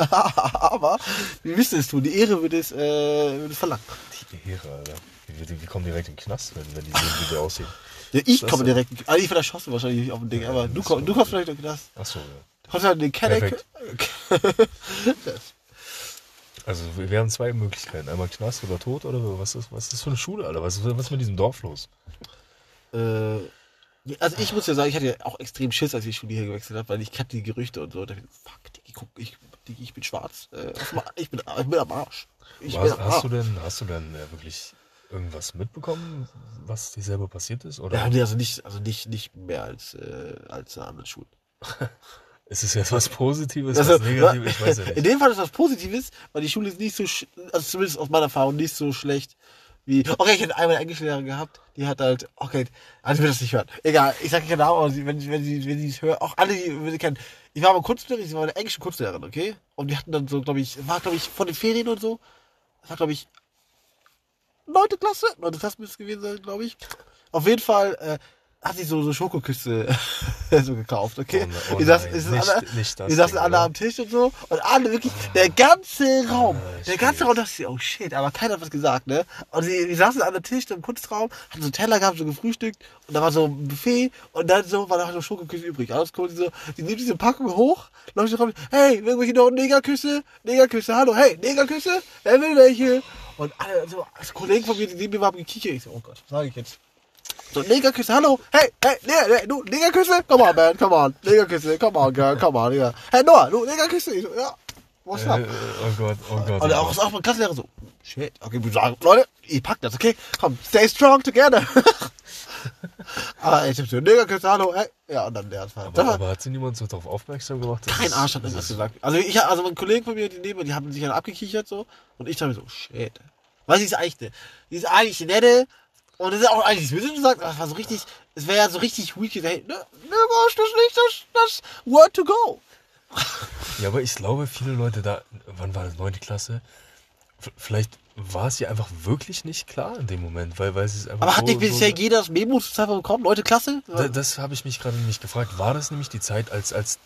Aber wir müssen es tun. Die Ehre würde es, äh, würde es verlangen. Die Ehre, Alter. Wir, wir kommen direkt in den Knast, wenn, wenn die sehen, wie wir aussehen. Ja, ich Das komme ist- direkt. Also ich werde erschossen wahrscheinlich auf dem Ding. Aber du, komm, du kommst vielleicht in den Knast. Achso, ja. Du kommst halt den Kenneck. Also wir haben zwei Möglichkeiten. Einmal Knast oder Tod oder was ist, was ist das für eine Schule, Alter? Was ist, was ist mit diesem Dorf los? Äh, ja, also ich muss ja sagen, ich hatte ja auch extrem Schiss, als ich die Schule hier gewechselt habe, weil ich kannte die Gerüchte und so. Und da dachte ich, fuck, Diggi, guck, ich, Diggi, ich bin schwarz. Äh, ich, bin, ich bin am Arsch. Ich Was, am hast du Arsch. denn, hast du denn äh, wirklich irgendwas mitbekommen, was dir selber passiert ist? Oder haben die also nicht, also nicht, nicht mehr als, äh, als eine andere Schule. ist es jetzt was Positives, Also, was Negatives? Ich weiß ja In nicht. dem Fall ist was Positives, weil die Schule ist nicht so, also zumindest aus meiner Erfahrung, nicht so schlecht wie. Okay, ich hätte einmal eine Englischlehrerin gehabt, die hat halt, okay, also ich will das nicht hören. Egal, ich sage genau, aber sie- wenn, sie- wenn sie, wenn sie es hören, auch alle, die wenn sie kennen. Ich war mal Kunstlehrerin, sie war eine englische Kunstlehrerin, okay? Und die hatten dann so, glaube ich, war, glaube ich, von den Ferien und so, das war, glaube ich, neunte Klasse, neunte Klasse müsste es gewesen sein, glaube ich. Auf jeden Fall, äh, hat sie so, so Schokoküsse so gekauft, okay? Oh ne- oh die saß, nein, ist nicht- alle, nicht das die saßen Ding, alle oder? am Tisch und so und alle wirklich, der ganze Raum, Ah, der ganze Raum dachte sich, oh shit, aber keiner hat was gesagt, ne? Und sie, die saßen an der Tisch im Kunstraum, hatten so Teller gehabt, so gefrühstückt und da war so ein Buffet und dann so war da so Schokoküsse übrig. Alles cool, die so, die nimmt diese Packung hoch, läuft so rum, hey, irgendwelche noch Negerküsse? Negerküsse, hallo, hey, Negerküsse? Wer will welche? Und alle, so, als Kollegen von mir, die neben mir waren, gekichert. Ich so, oh Gott, was sage ich jetzt? So, Negerküsse, hallo, hey, hey, nee, nee, du, Negerküsse? Come on, man, come on, Negerküsse, come on, girl, come on, ja. Hey, Noah, du, Negerküsse? Ich so, ja, what's Äh, up? oh Gott, oh Gott. Und oh auch, auch mein Klassenlehrer so, shit, okay, wir sagen, Leute, ihr packt das, okay? Komm, stay strong together. ah, ich hab so, Negerküsse, hallo, hey. Ja, und dann der hat Aber, aber hat sie niemand so darauf aufmerksam gemacht? kein Arsch hat es- gesagt. Also ich, also mein Kollege von mir, die neben mir, die haben sich dann abgekichert so. Und ich dachte mir so, shit. Was ist eigentlich, ne? Die ist eigentlich nette. Und das ist auch eigentlich, wie du gesagt das war so richtig, es wäre ja so richtig weak ne, ne, das ist nicht das, das Word to go. Ja, aber ich glaube, viele Leute da, wann war das, neunte Klasse? Vielleicht war es ihr einfach wirklich nicht klar in dem Moment, weil, weil sie es einfach Aber so, hat nicht so, bisher jeder das Memo zur Zeit bekommen? Leute, klasse? Da, das habe ich mich gerade nämlich gefragt. War das nämlich die Zeit, als, als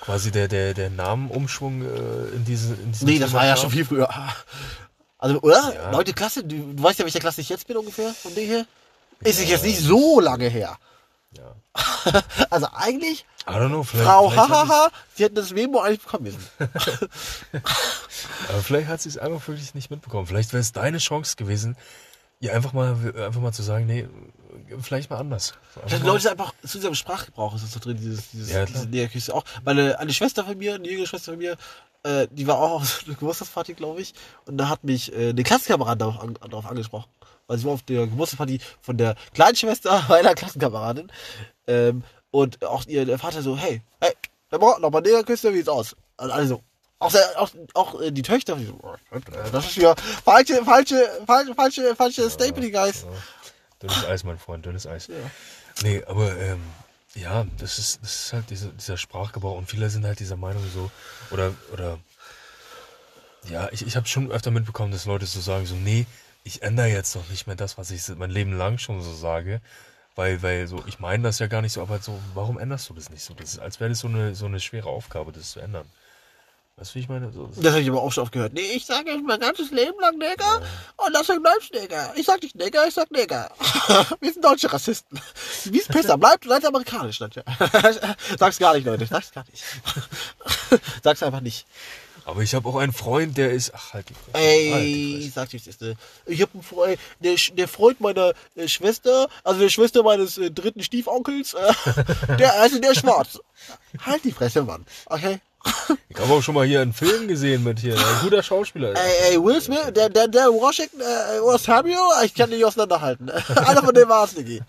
quasi der, der, der Namenumschwung äh, in diese in diesem Nee, das war ja schon viel früher. Also, oder? Ja. Leute, Klasse, du, du weißt ja, welcher Klasse ich jetzt bin ungefähr, von Ding her. Ist jetzt nicht so lange her. Ja. Also eigentlich, I don't know, vielleicht, Frau vielleicht, Hahaha, sie hätten das Memo eigentlich bekommen müssen. aber vielleicht hat sie es einfach wirklich nicht mitbekommen. Vielleicht wäre es deine Chance gewesen, ihr einfach mal, einfach mal zu sagen, nee, vielleicht mal anders. Mal- Leute einfach zu im Sprachgebrauch ist das so drin, dieses, dieses, Ja, diese Näherküsse auch. Meine, eine Schwester von mir, eine jüngere Schwester von mir, äh, die war auch auf einer Geburtstagsparty, glaube ich, und da hat mich äh, eine Klassenkameradin darauf, an, darauf angesprochen. Weil sie war auf der Geburtstagsparty von der kleinen Schwester meiner Klassenkameradin. Ähm, und auch ihr der Vater so, hey, hey, Wir brauchen noch mal Negerküste, wie sieht's aus? Also, auch, der, auch, auch äh, die Töchter, die so, oh, das ist ja falsche, falsche, falsche, falsche, falsche Statement, Guys. Ja. Dünnes Eis, mein Freund, dünnes Eis. Nee, aber ähm, ja, das ist, das ist halt diese, dieser Sprachgebrauch und viele sind halt dieser Meinung so, oder, oder, ja, ich, ich habe schon öfter mitbekommen, dass Leute so sagen, so, nee, ich ändere jetzt doch nicht mehr das, was ich mein Leben lang schon so sage, weil, weil so, ich meine das ja gar nicht so, aber so, warum änderst du das nicht so? Das ist, als wäre das so eine, so eine schwere Aufgabe, das zu ändern. Weißt du, wie ich meine? So, Das habe ich aber auch schon oft gehört. Nee, ich sage mein ganzes Leben lang Neger und deswegen bleibst Neger. Ich sag nicht Neger, ich sag Neger. Wir sind deutsche Rassisten. Wie ist besser? Bleibt, bleibt amerikanisch, Leute. Sag's gar nicht, Leute. Sag's gar nicht. Sag's einfach nicht. aber ich habe auch einen Freund, der ist, ach, halt die Fresse. Halt Ey, Fresse. sag ich das. ne? Ich habe einen Freund, der, der Freund meiner äh, Schwester, also der Schwester meines äh, dritten Stiefonkels, äh, der, also der ist schwarz. Halt die Fresse, Mann. Okay? Ich habe auch schon mal hier einen Film gesehen mit hier, ein guter Schauspieler. Ey, ey, Will Smith, der, der, der Washington, äh, Samuel, ich kann nicht auseinanderhalten. Einer von denen war es, Niki.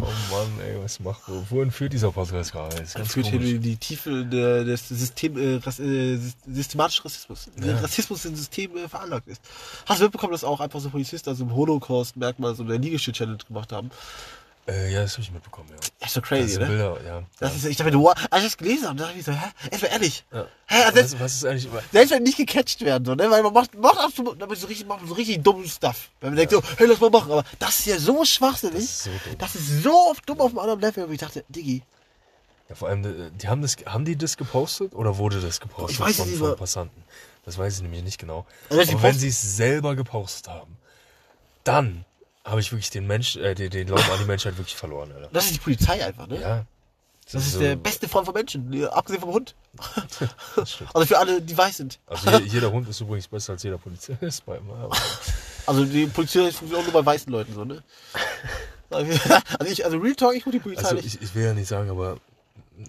Oh Mann, ey, was macht, wo, wohin führt dieser Podcast gerade? Das ist ganz Führt hier in die Tiefe der, des System, äh, Rass, äh, systematischen Rassismus. Der Ja. Rassismus im System äh, veranlagt ist. Hast du mitbekommen, dass auch einfach so Polizisten also im Holocaust-Merkmal so eine Liegestütz-Challenge gemacht haben? Äh, ja, das habe ich mitbekommen, ja. Das ist so Das crazy, sind ne? Bilder, ja. Das ja. ist, ich dachte, wow, als ich das gelesen habe, dachte ich so, hä? Erstmal ehrlich. ja. Hä, also was, was ist eigentlich, Selbst wenn nicht gecatcht werden, so, ne? Weil man macht, macht absolut, damit so richtig, macht so richtig dummen Stuff. Wenn man denkt so, hey, lass mal machen. Aber das ist ja so schwachsinnig. Das ist so dumm. Das ist so oft dumm auf einem anderen Level, wo ich dachte, Diggi, ja, vor allem, äh, die haben das, haben die das gepostet oder wurde das gepostet Ich weiß von, nicht von. Passanten? Das weiß ich nämlich nicht genau. Also, Aber wenn sie es selber gepostet haben, dann habe ich wirklich den Mensch, äh, den, den Glauben an die Menschheit wirklich verloren, Alter. das ist die Polizei einfach, ne? Ja. Das ist so- der beste Freund von Menschen, abgesehen vom Hund. also für alle, die weiß sind. Also je, jeder Hund ist übrigens besser als jeder Polizist bei mir. Also die Polizei funktioniert auch nur bei weißen Leuten so, ne? Also ich, also Real Talk, ich gucke die Polizei Also nicht. ich, ich will ja nicht sagen, aber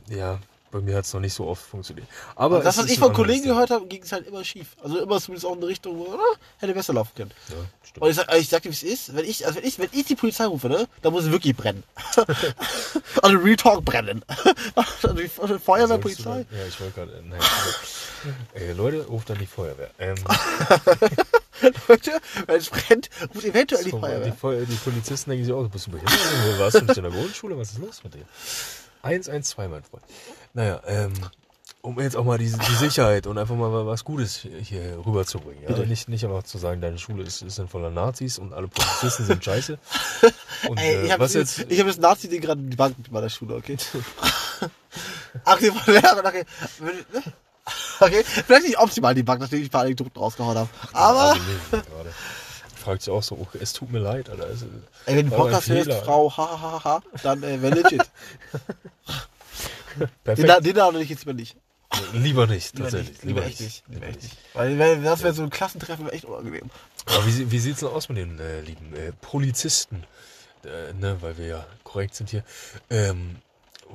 ja, bei mir hat es noch nicht so oft funktioniert. Aber das, es was ich von Kollegen gehört habe, ging es halt immer schief. Also immer zumindest auch in eine Richtung, wo oder, hätte besser laufen können. Ja, stimmt. Und ich sag, ich sag dir, wie es ist. Wenn ich, also wenn ich, wenn ich die Polizei rufe, ne, dann muss es wirklich brennen. also Real Talk brennen. also die Feuerwehr, Polizei. dann- Ja, ich wollte gerade. Nein, also, ey, Leute, ruft dann die Feuerwehr. Ähm, Leute, wenn es brennt, ruft eventuell die so, die, Feuerwehr. Feu die Polizisten denken sich auch, bist du behindert? Warst du nicht in der Grundschule? Was ist los mit dir? 112, mein Freund. Naja, ähm, um jetzt auch mal die, die Sicherheit und einfach mal was Gutes hier, hier rüberzubringen. Ja? Nicht, nicht einfach zu sagen, deine Schule ist, ist dann voller Nazis und alle Polizisten sind scheiße. Und Ey, äh, ich habe was jetzt. ich hab das Nazi-Ding gerade in die Bank mit meiner Schule, okay? Ach, die von Lehrerin, okay. Okay, vielleicht nicht optimal die Bank, nachdem ich ein paar Anekdoten rausgehauen habe. Aber, gerade. Fragt sich auch so, okay, es tut mir leid, Alter. Es, ey, wenn du hast, hörst. Frau, ha, ha, ha, ha, dann äh, wäre legit. Den. Na- den Namen ich jetzt lieber nicht. Lieber nicht, Lieber tatsächlich. nicht. Lieber echt nicht. Lieber echt nicht. Weil, weil das wäre so ein Klassentreffen, echt unangenehm. Aber wie, sie- wie sieht's denn aus mit den äh, lieben äh, Polizisten? Äh, ne, weil wir ja korrekt sind hier. Ähm,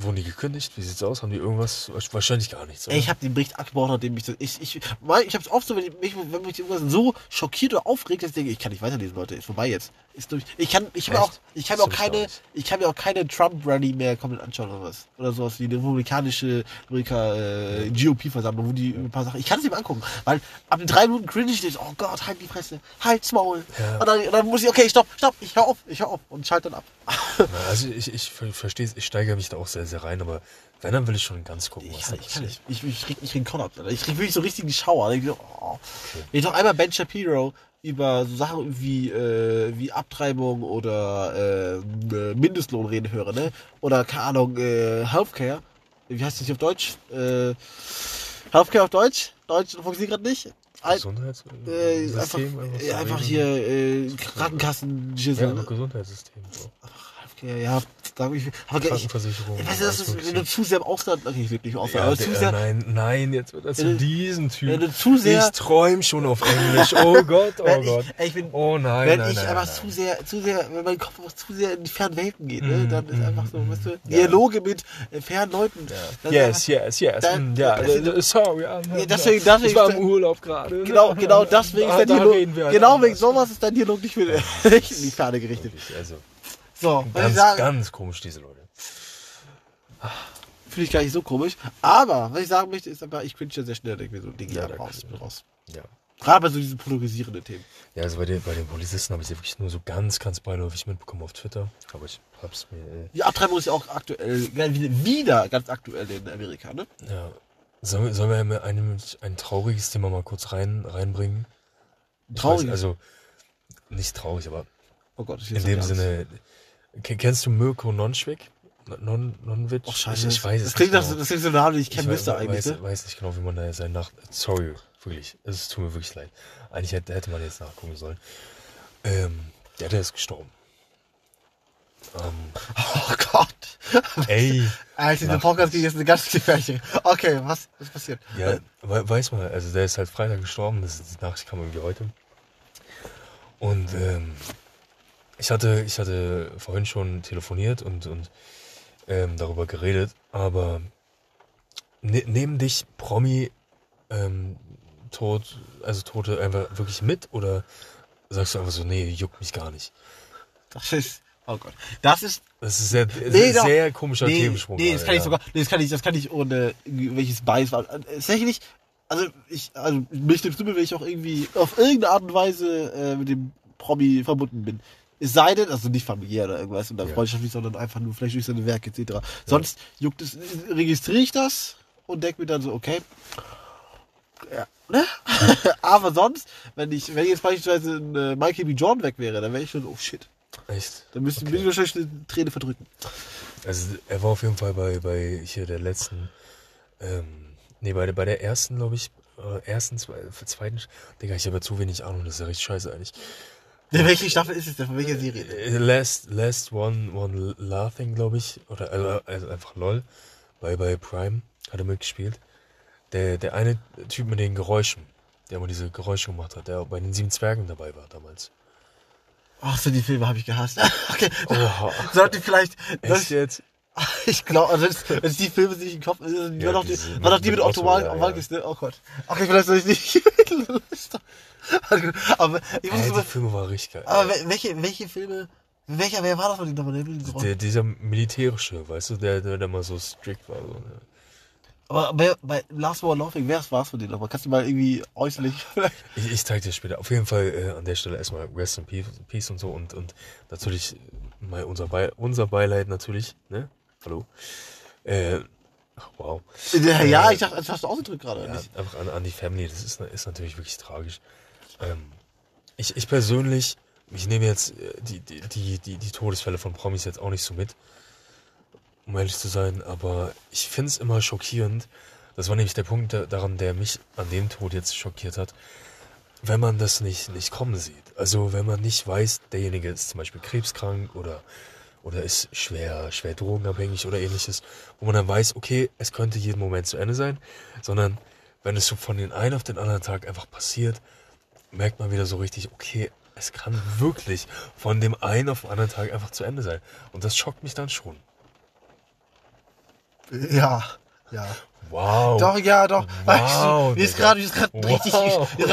wurden die gekündigt? Wie sieht's aus? Haben die irgendwas? Wahrscheinlich gar nichts. Oder? Ich habe den Bericht abgebaut, nachdem ich das. Ich, ich, ich habe es oft so, wenn, ich, mich, wenn mich irgendwas so schockiert oder aufregt, dass ich denke, ich kann nicht weiterlesen, Leute, ist vorbei jetzt. Ist durch. Ich kann, ich habe auch, ich mir auch keine, ich kann mir auch keine Trump-Rally mehr komplett anschauen oder was. Oder sowas wie eine republikanische Amerika, äh, GOP-Versammlung, wo die ein paar Sachen. Ich kann es mehr angucken, weil ab den drei Minuten cringe ich das, oh Gott, halt die Fresse, halt's Maul. Ja. Und, dann, und dann muss ich, okay, stopp, stopp, ich hör auf, ich hör auf und schalte dann ab. Also ich, ich ver- verstehe ich steigere mich da auch sehr, sehr rein, aber wenn, dann will ich schon ganz gucken, Ich was kann, ich kann nicht. Ich, ich krieg nicht den Con ab. Alter. Ich krieg wirklich so richtigen Schauer. Ich, oh. Wenn ich noch einmal Ben Shapiro über so Sachen wie, äh, wie Abtreibung oder äh, äh, Mindestlohn reden höre, ne? Oder, keine Ahnung, äh, Healthcare. Wie heißt das hier auf Deutsch? Äh, Healthcare auf Deutsch? Deutsch funktioniert gerade nicht. Ein, Gesundheitssystem? äh, einfach, äh, einfach reden. hier äh, Krankenkassen, Ja, Gesundheitssystem. So. Healthcare, ja, sag ich. Aber ich, Krankenversicherung. weißt du, das ist, wenn du zu sehr im Ausland, okay, ich im Ausland, Ja, aber der, zu sehr, nein, nein, jetzt wird er zu diesem Typ. wenn du zu sehr- ich träum schon auf Englisch. Oh Gott, oh wenn Gott. ich, ich bin, oh nein, wenn nein, ich nein, einfach nein. zu sehr, zu sehr, wenn mein Kopf einfach zu sehr in die fernen Welten geht, ne, dann ist Mm, einfach so, mm, weißt du. Dialoge mit äh, fernen Leuten. Das Yes, yes, yes. Mm, ja, das- äh, sorry. Deswegen- deswegen- ich war im Urlaub gerade. Genau, genau deswegen ist der da Dialog, halt genau wegen sowas ist dein Dialog nicht, nicht in die Ferne gerichtet. Wirklich, Also, So, ganz, sage, ganz komisch, diese Leute. Finde ich gar nicht so komisch. Aber, was ich sagen möchte, ist aber, ich cringe ja sehr schnell irgendwie so Dinge Ja, ja, raus, ich- raus. Ja. Gerade bei so diesen polarisierenden Themen. Ja, also bei den, bei den Polizisten habe ich ja wirklich nur so ganz, ganz beiläufig mitbekommen auf Twitter. Aber ich hab's mir, äh, Die Abtreibung ist ja auch aktuell, ja, wieder- ganz aktuell in Amerika, ne? ja. Sollen wir, sollen wir mal ein, ein trauriges Thema mal kurz rein, reinbringen? Traurig. Weiß, also, nicht traurig, aber oh Gott, ich in dem Sinne, kennst du Mirko Nonschwick? Non, Nonwitsch? Oh, scheiße. Ich, ich weiß das es klingt, nicht genau. das klingt so den ich Ich wei- müsste eigentlich, weiß, ne? weiß nicht genau, wie man da sein nach. Sorry, wirklich. Es tut mir wirklich leid. Eigentlich hätte, hätte man jetzt nachgucken sollen. Ähm, der, der ist gestorben. Ähm, Oh Gott. ey, Alter, dieser Podcast geht jetzt eine ganz gefährliche. Okay, was, was passiert? ja, we weiß man, also der ist halt Freitag gestorben, das ist, die Nachricht kam irgendwie heute. Und ähm, ich hatte, ich hatte vorhin schon telefoniert und, und ähm, darüber geredet, aber ne, nehmen dich Promi ähm, tot, also Tote einfach wirklich mit oder sagst du einfach so, nee, juckt mich gar nicht? Das ist, oh Gott. Das ist, Das ist sehr, Nee, doch. sehr komischer nee, Themensprung. nee, das kann ich ja. sogar, nee, das kann ich, das kann ich ohne welches Bias, äh, tatsächlich, also ich, also mich dem Stimme, wenn ich auch irgendwie auf irgendeine Art und Weise äh, mit dem Promi verbunden bin. Es sei denn, also nicht familiär oder irgendwas oder Ja. freundschaftlich, sondern einfach nur vielleicht durch seine Werke etc. Sonst juckt es, registriere ich das und denke mir dann so, okay. Ja, ne? Aber sonst, wenn ich, wenn jetzt beispielsweise ein äh, Michael B. Jordan weg wäre, dann wäre ich schon, oh shit. Echt? Dann müsste Okay. ich wahrscheinlich eine Träne verdrücken. Also er war auf jeden Fall bei, bei hier der letzten, ähm, nee, bei der, bei der ersten, glaube ich, äh, ersten, zwei, zweiten, Digga, ich habe ja zu wenig Ahnung, das ist ja richtig scheiße eigentlich. Welche Staffel ist es denn? Von welcher Serie? Äh, Last, last One, One Laughing, glaube ich, oder also, also einfach LOL, bei, bei Prime hat er mitgespielt. Der, der eine Typ mit den Geräuschen, der immer diese Geräusche gemacht hat, der bei den Sieben Zwergen dabei war damals. Ach so, die Filme habe ich gehasst. Okay. Oha. Sollte vielleicht. Echt jetzt? Ich glaube, also wenn es die Filme sich im Kopf. Äh, Ja, war doch die, war doch die mit mit Otto, Otto ja, ja. Walkes, ne? Oh Gott. Okay, vielleicht soll ich nicht. aber ich muss Ey, die Filme war richtig geil. aber wel- welche, welche Filme. Welcher, wer war das von nochmal? Der- Der, dieser militärische, weißt du, der, der, der mal so strikt war. So, ne? Aber bei, bei Last War Laughing, wer war es von denen nochmal? Kannst du mal irgendwie äußerlich vielleicht. Ich, ich zeig dir später. Auf jeden Fall äh, an der Stelle erstmal Rest in Peace, Peace und so und, und natürlich mal unser, Be unser Beileid natürlich, ne? Hallo. Äh, wow. Ja, Äh, ich dachte, das hast du ausgedrückt gerade. Ja, einfach an, an die Family, das ist, ist natürlich wirklich tragisch. Ähm, ich, ich persönlich, ich nehme jetzt äh, die, die, die, die, die Todesfälle von Promis jetzt auch nicht so mit, um ehrlich zu sein, aber ich finde es immer schockierend. Das war nämlich der Punkt da- daran, der mich an dem Tod jetzt schockiert hat, wenn man das nicht, nicht kommen sieht. Also wenn man nicht weiß, derjenige ist zum Beispiel krebskrank oder, oder ist schwer, schwer drogenabhängig oder ähnliches, wo man dann weiß, okay, es könnte jeden Moment zu Ende sein, sondern wenn es so von den einen auf den anderen Tag einfach passiert, merkt man wieder so richtig, okay, es kann wirklich von dem einen auf den anderen Tag einfach zu Ende sein. Und das schockt mich dann schon. Ja, ja. Wow. Doch, ja, doch. Wow, mir ist gerade, Wow. richtig,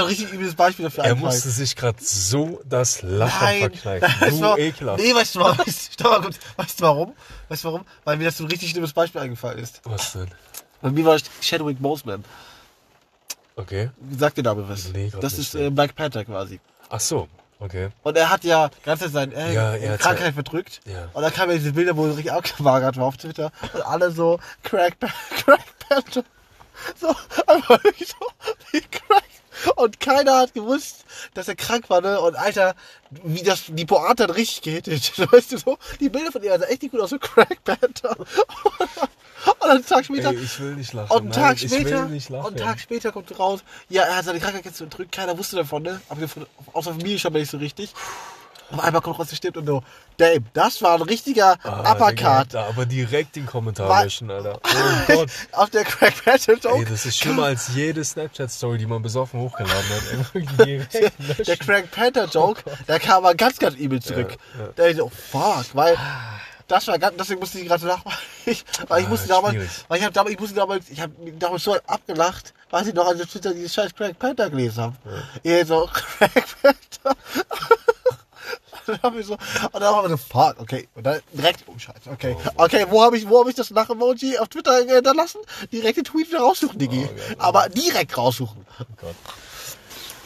richtig übles Beispiel dafür er eingefallen. musste sich gerade so das Lachen Nein, verkneifen. Du war- ekelhaft. Nee, weißt du warum? Weißt, du warum? Weißt du warum? Weil mir das so ein richtig schlimmes Beispiel eingefallen ist. Was denn? Bei mir war Chadwick Boseman. Okay. Sagt dir damit was? Nee, das ist äh, Black Panther quasi. Ach so, okay. Und er hat ja ganz seine äh, Ja, hat Krankheit verdrückt. Ja. Und dann kamen ja diese Bilder, wo er richtig abgemagert war auf Twitter. Und alle so, Crack, Crack Panther. So, einfach wirklich so, wie Crack. Und keiner hat gewusst, dass er krank war, ne? Und Alter, wie das, die Pointe hat richtig gehittet. Weißt du so? Die Bilder von ihm sahen echt nicht gut aus, so Crack Panther. Und einen Tag später, Ey, ich will nicht lachen. und einen Nein, Tag ich später, will nicht lachen. und einen Tag später kommt raus, ja, er hat seine Krankheit jetzt unterdrückt, keiner wusste davon, ne? Aber von, außer Familie schon mal nicht so richtig. Und einmal kommt raus, stimmt und so, damn, das war ein richtiger Ah, Uppercut. da aber direkt den Kommentar Wa- löschen, Alter. Oh Gott. Auf der Crack Battle Ey, Joke. das ist schlimmer als jede Snapchat-Story, die man besoffen hochgeladen hat. Ey. Der Craig Panther Joke, der kam mal ganz, ganz übel zurück. Ja, ja. Da ich so, oh fuck, weil das war ganz, deswegen musste ich gerade nachmachen. Ich, weil ich Ah, musste damals, schwierig. weil ich habe damals, ich musste damals, ich habe damals so abgelacht, weil ich noch an der Twitter dieses scheiß Craig Panther gelesen habe. Ja. so, Craig Panther. dann haben wir so, und dann haben wir so, fuck, okay. Und dann direkt, oh Scheiße, okay. Oh, okay, wo habe ich, wo habe ich das Lach-Emoji auf Twitter hinterlassen? Direkt den Tweet wieder raussuchen, Digi. Oh Gott. Aber direkt raussuchen. Oh Gott.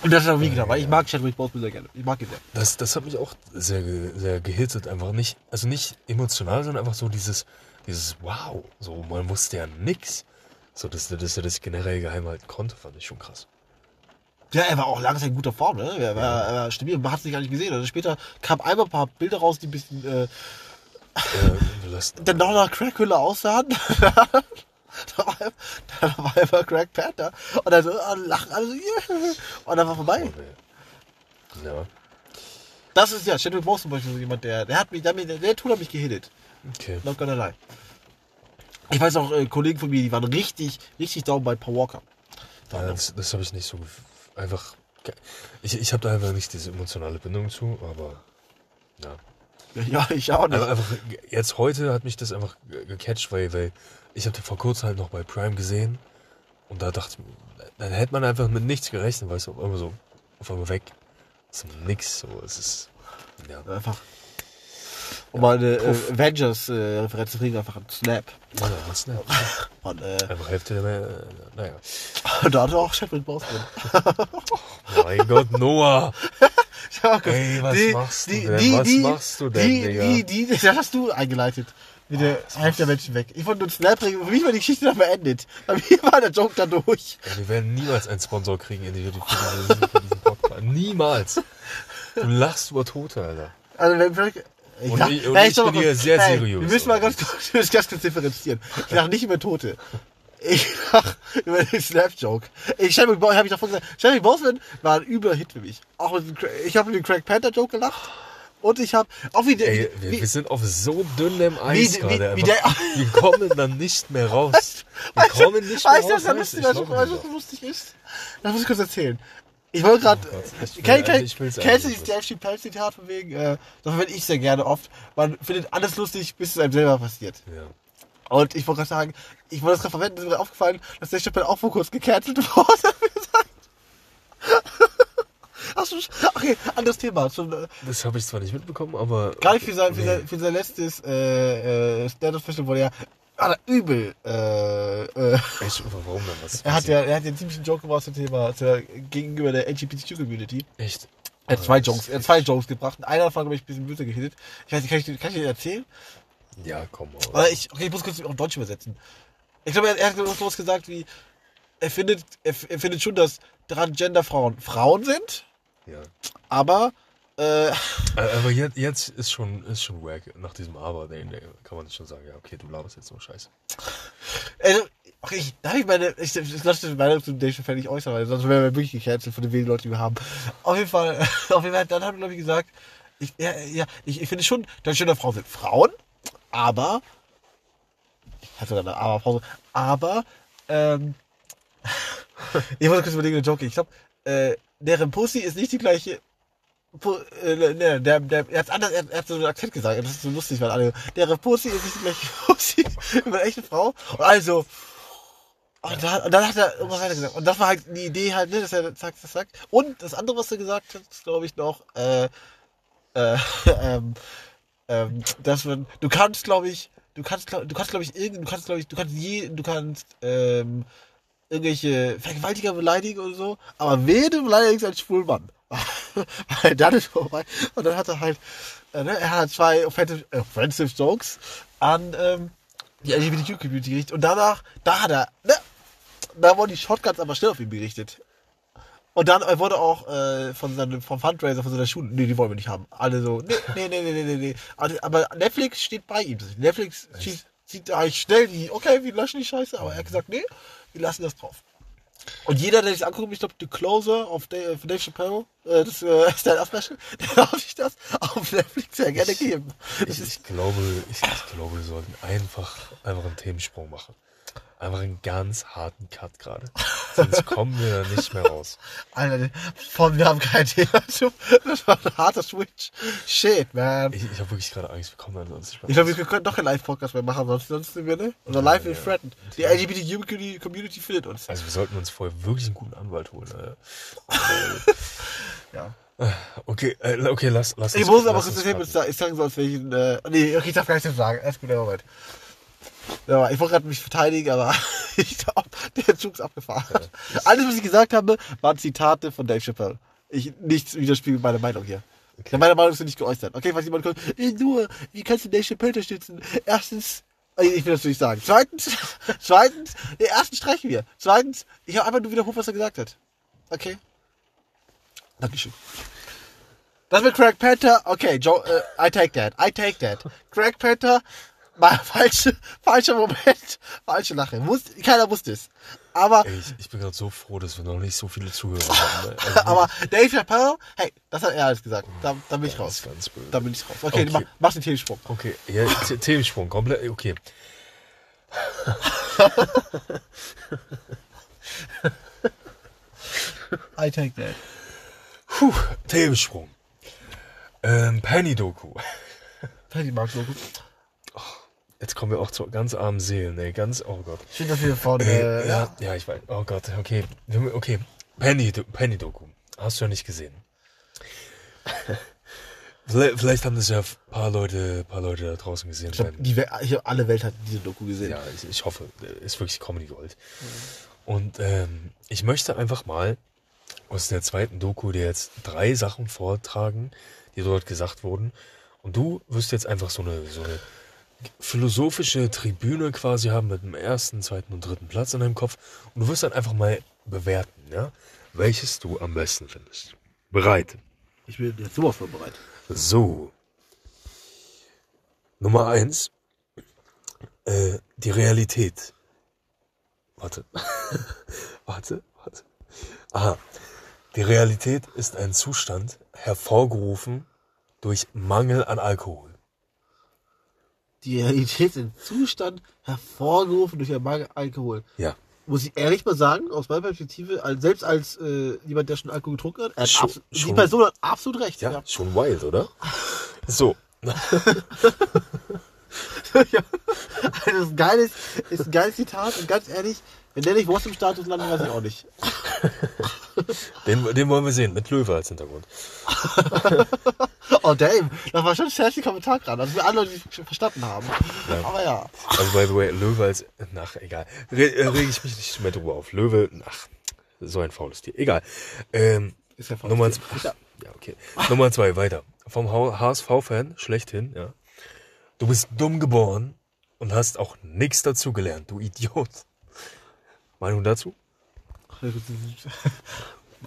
Und das ist auch wie getan, weil ich mag Chadwick Boseman sehr gerne. Ich mag ihn sehr. Das, das hat mich auch sehr, ge- sehr gehittet. Einfach nicht, also nicht emotional, sondern einfach so dieses, dieses Wow. So, man wusste ja nix. So, dass, dass er das generell geheim halten konnte, fand ich schon krass. Ja, er war auch lange Zeit in guter Form, ne? Er war, er war stabil, man hat es nicht gar nicht gesehen. Und später kam einmal ein paar Bilder raus, die ein bisschen, äh, Äh, dann noch nach Crackhülle aussahen. da war, da war einfach Crack Panther. Und dann so, ah, lachen alle so, yeah. Und dann war vorbei. ja, Das ist ja, Chadwick Boseman zum Beispiel so jemand, der, der hat mich, der, der, der Tool hat mich gehittet. okay. Not gonna lie. Ich weiß auch, äh, Kollegen von mir, die waren richtig, richtig down bei Paul Walker. Ja, das das habe ich nicht so einfach. Ich, ich habe da einfach nicht diese emotionale Bindung zu, aber ja. Ja, ich auch nicht. Aber einfach, jetzt heute hat mich das einfach ge- gecatcht, weil, weil ich habe den vor kurzem halt noch bei Prime gesehen und da dachte ich, dann hätte man einfach mit nichts gerechnet, weißt du, auf einmal so, auf einmal weg. So nix, so, es ist, ja. Einfach. Um mal eine äh, Avengers-Referenz zu bringen, einfach ein Snap. Ja, was, ne? Und äh, Einfach Hälfte der, Mehr- äh, naja. da hat er auch Chadwick Boseman. Mein Gott, Noah! Ja. Ey, was machst du denn? Die, Was die, machst du denn, die, Digga? Die, die, das hast du eingeleitet. Mit der was Hälfte der Menschen weg. Ich wollte nur einen Snap bringen. Für mich war die Geschichte dann beendet. Bei mir war der Joke dann durch. Ey, wir werden niemals einen Sponsor kriegen in die, für, diesen, Podcast. Niemals! Du lachst über Tote, Alter. Also, wenn vielleicht. Und lach- ich- und Nein, ich stopp bin hier sehr Nein, seriös, Wir müssen mal ganz kurz, wir müssen ganz kurz differenzieren. Ich lache nicht über Tote. Ich lach über den Snap-Joke. Ich Chadwick Boseman, hab ich davon gesagt, Chadwick Boseman war ein übler Hit für mich. Auch ich habe mit dem Craig Panther-Joke gelacht. Und ich habe auch wie der, Ey, wir, wie, wir sind auf so dünnem Eis wie- gerade. wie. Wir kommen dann nicht mehr raus. Wir du, kommen nicht mehr weißt du, raus. was da Weißt lustig, du, nicht. was lustig ist? Das muss ich kurz erzählen. Ich wollte gerade. Oh ich kenn, kenn, kennst du dieses Dave Chappelle Zitat von wegen? Äh, das verwende ich sehr gerne oft. Man findet alles lustig, bis es einem selber passiert. Ja. Und ich wollte gerade sagen, ich wollte das gerade verwenden, ist mir aufgefallen, dass Dave Chappelle auch vor kurzem gecancelt wurde. Du, okay, anderes Thema. Schon, äh, Das habe ich zwar nicht mitbekommen, aber. Gerade für sein, für Nee. sein, für sein letztes äh, äh, Stand-Up-Special wurde er hat er übel. Äh, äh, Echt, warum denn was? er hat ja, er hat ja einen ziemlichen Joke gemacht zum Thema zur, gegenüber der LGBTQ-Community. Echt? Er hat zwei Jokes, er hat zwei Jokes gebracht. Und einer davon, glaube ich, ein bisschen böse gehittet. Ich weiß nicht, kann ich, dir- kann ich dir erzählen? Ja, komm. Aber ich, okay, ich muss kurz auf Deutsch übersetzen. Ich glaube, er, er hat sowas gesagt wie, er findet, er, er findet schon, dass Transgender-Frauen Frauen sind, Ja. aber, äh, Aber jetzt, jetzt ist schon, ist schon wack. Nach diesem Aber, den, den kann man schon sagen, ja, okay, du laberst jetzt nur Scheiße. also, okay, ich, darf ich meine, ich, ich lasse Dave Chappelle nicht äußern, weil sonst wären wir wirklich gecancelt von den wenigen Leuten, die wir haben. Auf jeden Fall, auf jeden Fall, dann hat er, glaube ich, gesagt, ich, ja, ja, ich, ich finde schon, Transgender-Frauen sind Frauen, aber, ich hatte da eine Aber-Pause, aber, ähm, ich muss kurz überlegen, eine Joke, ich glaube, äh, deren Pussy ist nicht die gleiche, äh, ne, der, der, er hat anders, er, er hat so einen Akzent gesagt, das ist so lustig, weil alle, deren Pussy ist nicht die gleiche Pussy wie eine echte Frau, und also, und dann, und dann hat er irgendwas weiter gesagt. Und das war halt die Idee halt, ne, dass er zack, zack, zack. Und das andere, was er gesagt hat, ist, glaube ich, noch, äh, äh, ähm, ähm, dass man, du kannst, glaube ich, du kannst, du kannst, glaube ich, irgend, du kannst, glaube ich, du kannst je, du kannst, ähm, irgendwelche Vergewaltiger beleidigen oder so, aber wen du beleidigst als schwulen Mann. Weil dann ist vorbei. Und dann hat er halt, äh, ne, er hat zwei offensive, offensive Jokes an, ähm, die LGBTQ-Community gerichtet. Und danach, da hat er, ne, da wurden die Shotguns aber schnell auf ihn gerichtet. Und dann äh, wurde auch äh, von seinem, vom Fundraiser von seiner Schule, nee, die wollen wir nicht haben. Alle so, nee, nee, nee, nee, nee, nee, nee. Aber- Netflix steht bei ihm. Netflix schießt, sieht eigentlich schnell die, okay, wir löschen die Scheiße, aber er hat gesagt, nee, wir lassen das drauf. Und jeder, der sich anguckt, ich glaube, The Closer auf Dave, von Dave Chappelle, äh, das äh, Stand-Up-Special, der darf sich das auf Netflix sehr gerne geben. Ich, ich glaube, ich, ich glaube, wir sollten einfach, einfach einen Themensprung machen. Einfach einen ganz harten Cut gerade. Sonst kommen wir da nicht mehr raus. Alter, von wir haben kein Thema. Das war ein harter Switch. Shit, man. Ich, ich habe wirklich gerade Angst, wir kommen da sonst nicht mehr Ich glaube, wir können doch keinen Live-Podcast mehr machen, sonst, sonst sind wir, ne? Unser Live wird threatened. Die LGBTQ-Community findet uns. Also wir sollten uns vorher wirklich einen guten Anwalt holen. Alter. Ja. Okay, Okay, äh, okay, lass, lass Ich uns- muss aber kurz sagen, ich sagen soll, als welchen, äh, nee, okay, ich darf gar nichts sagen. Alles gut, Moment. Ja, ich wollte gerade mich verteidigen, aber ich glaube, der Zug ist abgefahren. Alles, was ich gesagt habe, waren Zitate von Dave Chappelle. Ich, nichts widerspiegelt meine Meinung hier. Meine Meinung ist nicht geäußert. Okay, falls jemand kommt, nur, wie kannst du Dave Chappelle unterstützen? Erstens, äh, ich will das nicht sagen. Zweitens, zweitens, nee, erstens streichen wir. Zweitens, ich habe einfach nur wiederholt, was er gesagt hat. Okay? Dankeschön. Das mit Craig Panther, okay, Joe, äh, I take that, I take that. Craig Panther, falsche, falscher Moment, falsche Lache. Wusste, keiner wusste es. Aber, Ey, ich, ich bin gerade so froh, dass wir noch nicht so viele Zuhörer haben. Also, aber Dave Chappelle, hey, das hat er alles gesagt. Da, da bin ich das raus. ganz böse. Da bin ich raus. Okay, Okay. Mach, mach den Themensprung. Okay, ja, The- Themensprung, komplett, okay. I take that. Puh, Themensprung. Ähm, Penny-Doku. Penny mag gut. Jetzt kommen wir auch zu ganz armen Seelen, ey, ganz, oh Gott. Schön, dass wir von, Äh, äh, ja, ja, ich weiß. Oh Gott, okay. Okay. Penny, Penny Doku. Hast du ja nicht gesehen. vielleicht, vielleicht haben das ja ein paar Leute, paar Leute da draußen gesehen. ich glaub, Wenn- die Wel ich hab, alle Welt hat diese Doku gesehen. ja, ich, ich hoffe, äh, ist wirklich Comedy Gold. Und ähm, ich möchte einfach mal aus der zweiten Doku dir jetzt drei Sachen vortragen, die dort gesagt wurden. Und du wirst jetzt einfach so eine, so eine philosophische Tribüne quasi haben mit dem ersten, zweiten und dritten Platz in deinem Kopf. Und du wirst dann einfach mal bewerten, ja, welches du am besten findest. Bereit? Ich bin jetzt sowas vorbereitet. So. Nummer eins. Äh, die Realität. Warte. warte, warte. Aha. Die Realität ist ein Zustand, hervorgerufen durch Mangel an Alkohol. Die Realität ist ein Zustand hervorgerufen durch einen Mangel an Alkohol. Ja. muss ich ehrlich mal sagen, aus meiner Perspektive, als, selbst als äh, jemand, der schon Alkohol getrunken hat, hat Schon- die schon. Person hat absolut recht. Ja, Ja. schon wild, oder? So. ja. Also, das ist ein geiles, ist ein geiles Zitat und ganz ehrlich, wenn der nicht Wurst im Status landet, weiß ich auch nicht. Den, den wollen wir sehen, mit Löwe als Hintergrund. Oh damn, das war schon ein sassy Kommentar gerade, also wir alle Leute, die es schon verstanden haben. Ja. Aber ja. Also, by the way, Löwe als. Ach, egal. Re äh, reg ich mich nicht mehr drüber auf. Löwe, ach, so ein faules Tier. Egal. Ähm, Ist ja faules Nummer Tier. zwei. Ja, okay. Nummer zwei, weiter. Vom HSV-Fan, schlechthin, ja. Du bist dumm geboren und hast auch nichts dazu gelernt, du Idiot. Meinung dazu?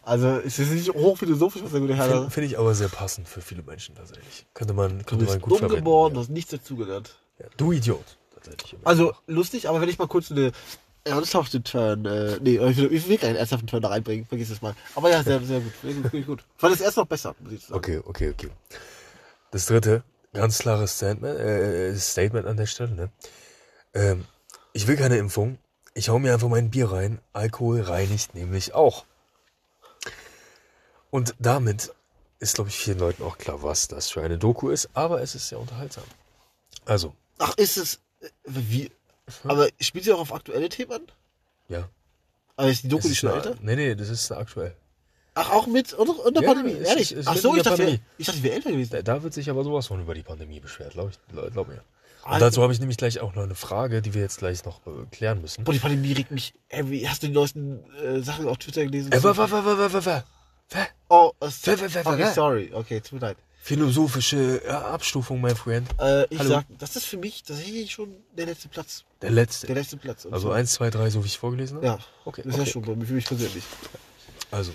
Also es ist nicht hochphilosophisch, was der gute Herr Finde find ich aber sehr passend für viele Menschen tatsächlich. Könnte man, Du könnte man bist gut dumm verwenden. geboren, du ja. hast nichts dazugelernt. Ja, du Idiot. Tatsächlich. Also lustig, aber wenn ich mal kurz eine ernsthafte Turn, äh, nee, ich will, ich will keinen ernsthaften Turn da reinbringen, vergiss es mal. Aber ja, sehr, sehr gut, sehr gut, sehr gut. Ich fand das erst noch besser, muss ich sagen. Okay, okay, okay. Das dritte, ganz klares Statement, äh, Statement an der Stelle, ne? Ähm, ich will keine Impfung. Ich hau mir einfach mein Bier rein. Alkohol reinigt nämlich auch. Und damit ist, glaube ich, vielen Leuten auch klar, was das für eine Doku ist, aber es ist sehr unterhaltsam. Also, Ach, ist es, äh, wie, aber spielt sie auch auf aktuelle Themen an? ja. Aber ist die Doku ist schon eine, älter? Nee, nee, das ist aktuell. Ach, auch mit, und, und der Ja, Pandemie, ehrlich? ist- Ach so, ich dachte, wir- Pandemie. ich dachte, ich wäre älter gewesen. Da, da wird sich aber sowas von über die Pandemie beschwert, glaub, ich, glaub mir. Und Alter. dazu habe ich nämlich gleich auch noch eine Frage, die wir jetzt gleich noch äh, klären müssen. Boah, die Pandemie regt mich, ey, wie, hast du die neuesten äh, Sachen auf Twitter gelesen? Äh. Wa? Oh, wer, okay, sorry, okay, tut mir leid. Philosophische äh, Abstufung, mein Freund. Äh, ich Hallo. sag, das ist für mich tatsächlich schon der letzte Platz. Der letzte. Der letzte Platz. Also so- eins, zwei, drei, so wie ich vorgelesen habe? Ja, Okay, das ist ja okay. schon bei mir, für mich persönlich. Also,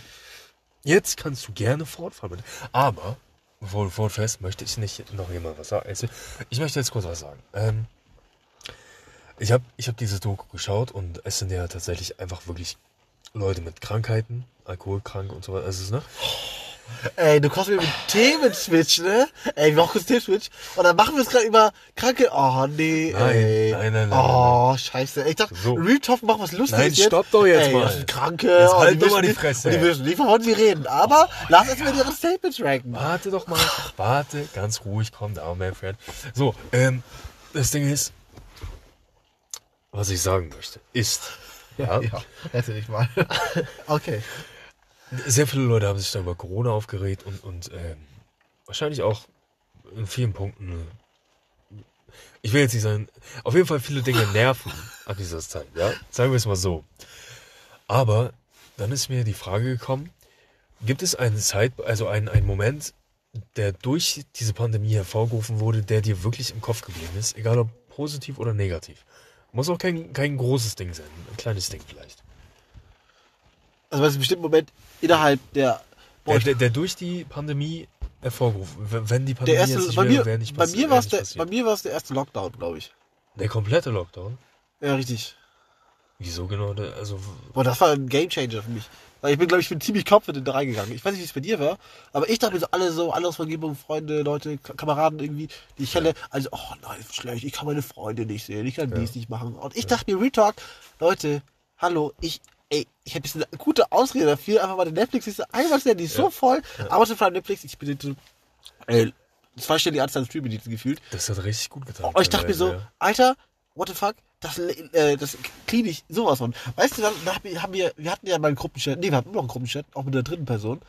jetzt kannst du gerne fortfahren. Aber, bevor du fortfährst, möchte ich nicht noch jemand was sagen. Also, Ich möchte jetzt kurz was sagen. Ähm, ich habe ich hab diese Doku geschaut und es sind ja tatsächlich einfach wirklich Leute mit Krankheiten, alkoholkrank und so weiter. Also, ne? Ey, du kommst mir mit Themen-Switch, ne? Ey, wir machen kurz Themen-Switch. Und dann machen wir es gerade über Kranke. Oh, nee, Nein, ey. nein, nein, nein, Oh, scheiße. Ey, Ich dachte, So. Real Talk machen was Lustiges Nein, jetzt. stopp doch jetzt ey, mal. Das sind Kranke. Jetzt halt die doch mal die nicht- Fresse. Und die wissen nicht, wovon sie reden. Aber lass erst mal ihre Statements ranken. Warte doch mal, warte, ganz ruhig, komm down, mein Friend. So, ähm, das Ding ist, was ich sagen möchte, ist, ja, Ja, hätte ich mal. okay. Sehr viele Leute haben sich da über Corona aufgeregt und, und ähm, wahrscheinlich auch in vielen Punkten. äh, Ich will jetzt nicht sagen, auf jeden Fall viele Dinge nerven an dieser Zeit, ja? Sagen wir es mal so. Aber dann ist mir die Frage gekommen, gibt es einen Zeit, also einen, einen Moment, der durch diese Pandemie hervorgerufen wurde, der dir wirklich im Kopf geblieben ist, egal ob positiv oder negativ? Muss auch kein, kein großes Ding sein, ein kleines Ding vielleicht. Also was ist ein bestimmter Moment innerhalb der. Der, der, der durch die Pandemie hervorgerufen, wenn die Pandemie der erste, jetzt nicht bei wäre, mir, wäre nicht bei mir wäre war es nicht der, passiert. bei mir war es der erste Lockdown, glaube ich. Der komplette Lockdown? Ja, richtig. Wieso genau? Also, Boah, das war ein Gamechanger für mich. Ich bin, glaube ich, bin ziemlich kopfend da reingegangen. Ich weiß nicht, wie es bei dir war, aber ich dachte mir so, alle so, alle aus Vergebung, Freunde, Leute, Kameraden irgendwie, die ich kenne, also, oh nein, schlecht, ich kann meine Freunde nicht sehen, ich kann dies nicht machen. Und ich dachte mir, Retalk, Leute, hallo, ich, ey, ich hätte eine gute Ausrede dafür, einfach mal die Netflix-Liste einmal stellen, die ist so voll, Amazon Prime Netflix, ich bin so, ey, zweistellige Anzahl an Streaming-Diensten gefühlt. das hat richtig gut getan. Und Oh, ich dachte mir so, teilweise, Alter, what the fuck? Das, äh, das clean ich sowas von. Weißt du, dann, dann haben wir, wir hatten ja mal einen Gruppenchat, nee, wir hatten noch einen Gruppenchat, auch mit der dritten Person.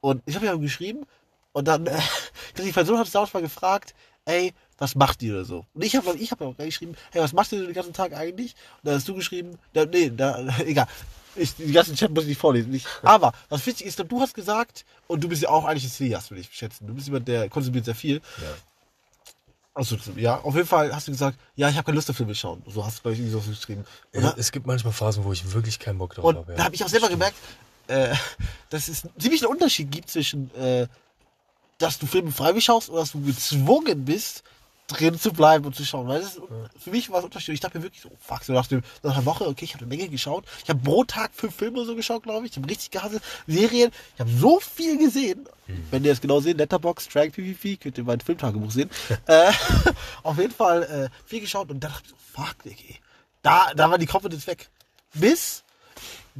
Und ich habe ja geschrieben und dann, äh, die Person hat es damals mal gefragt, ey, was macht ihr oder so? Und ich habe ich hab auch geschrieben, hey, was machst du den ganzen Tag eigentlich? Und dann hast du geschrieben, da, nee, da, egal. Ich, die ganzen Chat muss ich nicht vorlesen. Nicht. Aber was wichtig ist, du hast gesagt, und du bist ja auch eigentlich ein Cineast, würde ich schätzen. Du bist jemand, der konsumiert sehr viel. Ja. Also, ja, auf jeden Fall hast du gesagt, ja, ich habe keine Lust auf Filme schauen. So hast du, glaube ich, so geschrieben. Ja, da, es gibt manchmal Phasen, wo ich wirklich keinen Bock drauf und habe. da habe ich auch selber gemerkt, äh, dass es ziemlich einen Unterschied gibt zwischen, äh, dass du Filme freiwillig schaust oder dass du gezwungen bist, drin zu bleiben und zu schauen. Weil das ist, für mich war es Unterschied. Ich dachte mir wirklich so, fuck, so nach, dem, nach einer Woche, okay, ich habe eine Menge geschaut. Ich habe pro Tag fünf Filme so geschaut, glaube ich. Ich habe richtig gehasst. Serien. Ich habe so viel gesehen. Wenn ihr es genau seht, Letterboxd, Track, PvP, könnt ihr mein Filmtagebuch sehen. äh, auf jeden Fall äh, viel geschaut und dann dachte ich so, fuck, Diggi. Da, da war die Confidence weg. Bis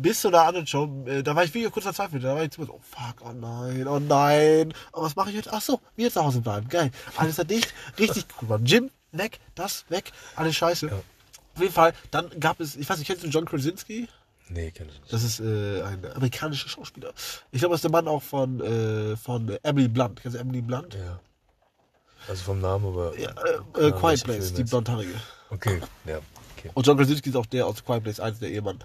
bis zu einer anderen Show, äh, da war ich wirklich kurz verzweifelt. Da war ich so, oh fuck, oh nein, oh nein. Aber was mache ich jetzt? Ach so, wir zu Hause bleiben. Geil. Alles dicht. Richtig cool. Beim Gym weg, das weg, alles scheiße. Auf jeden Fall, dann gab es, ich weiß nicht, kennst du John Krasinski? Nee, kenn ich nicht. Das ist äh, ein amerikanischer Schauspieler. Ich glaube, das ist der Mann auch von, äh, von Emily Blunt. Kennst du Emily Blunt? Ja. Also vom Namen, aber. Ja, äh, äh, Quiet Place, die blondhaarige. Okay, ja. Okay. Und John Krasinski ist auch der aus Quiet Place 1, der Ehemann.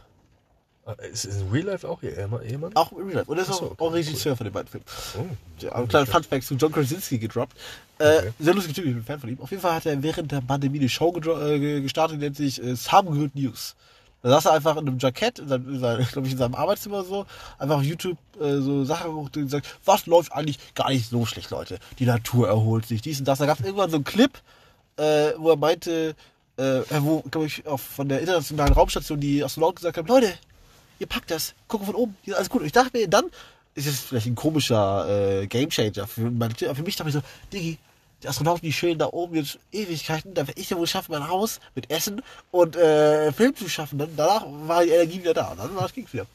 Ah, Ist ist in Real Life auch ihr Ehemann? Auch Real Life. Und er ist Ach so, auch, okay, auch Regisseur von den beiden Filmen. Oh. Ja, ein kleiner Funfact zu John Krasinski gedroppt. Äh, Okay. Sehr lustig Typ, ich bin Fan von ihm. Auf jeden Fall hat er während der Pandemie eine Show äh, ge- gestartet, die nennt sich äh, Some Good News. Da saß er einfach in einem Jackett, in seinem, glaube ich, in seinem Arbeitszimmer so, einfach auf YouTube äh, so Sachen geguckt und gesagt, was läuft eigentlich gar nicht so schlecht, Leute. Die Natur erholt sich, dies und das. Da gab es irgendwann so einen Clip, äh, wo er meinte, äh, wo, glaube ich, auch von der internationalen Raumstation die Astronauten gesagt haben, Leute, ihr packt das, gucken von oben, alles gut. Und ich dachte mir, dann ist es vielleicht ein komischer äh, Gamechanger für, meine, für mich. dachte ich so, Diggi, die Astronauten, die chillen da oben jetzt Ewigkeiten, da werde ich ja wohl schaffen, mein Haus mit Essen und äh, Film zu schaffen. Dann, danach war die Energie wieder da und dann war es ging's wieder.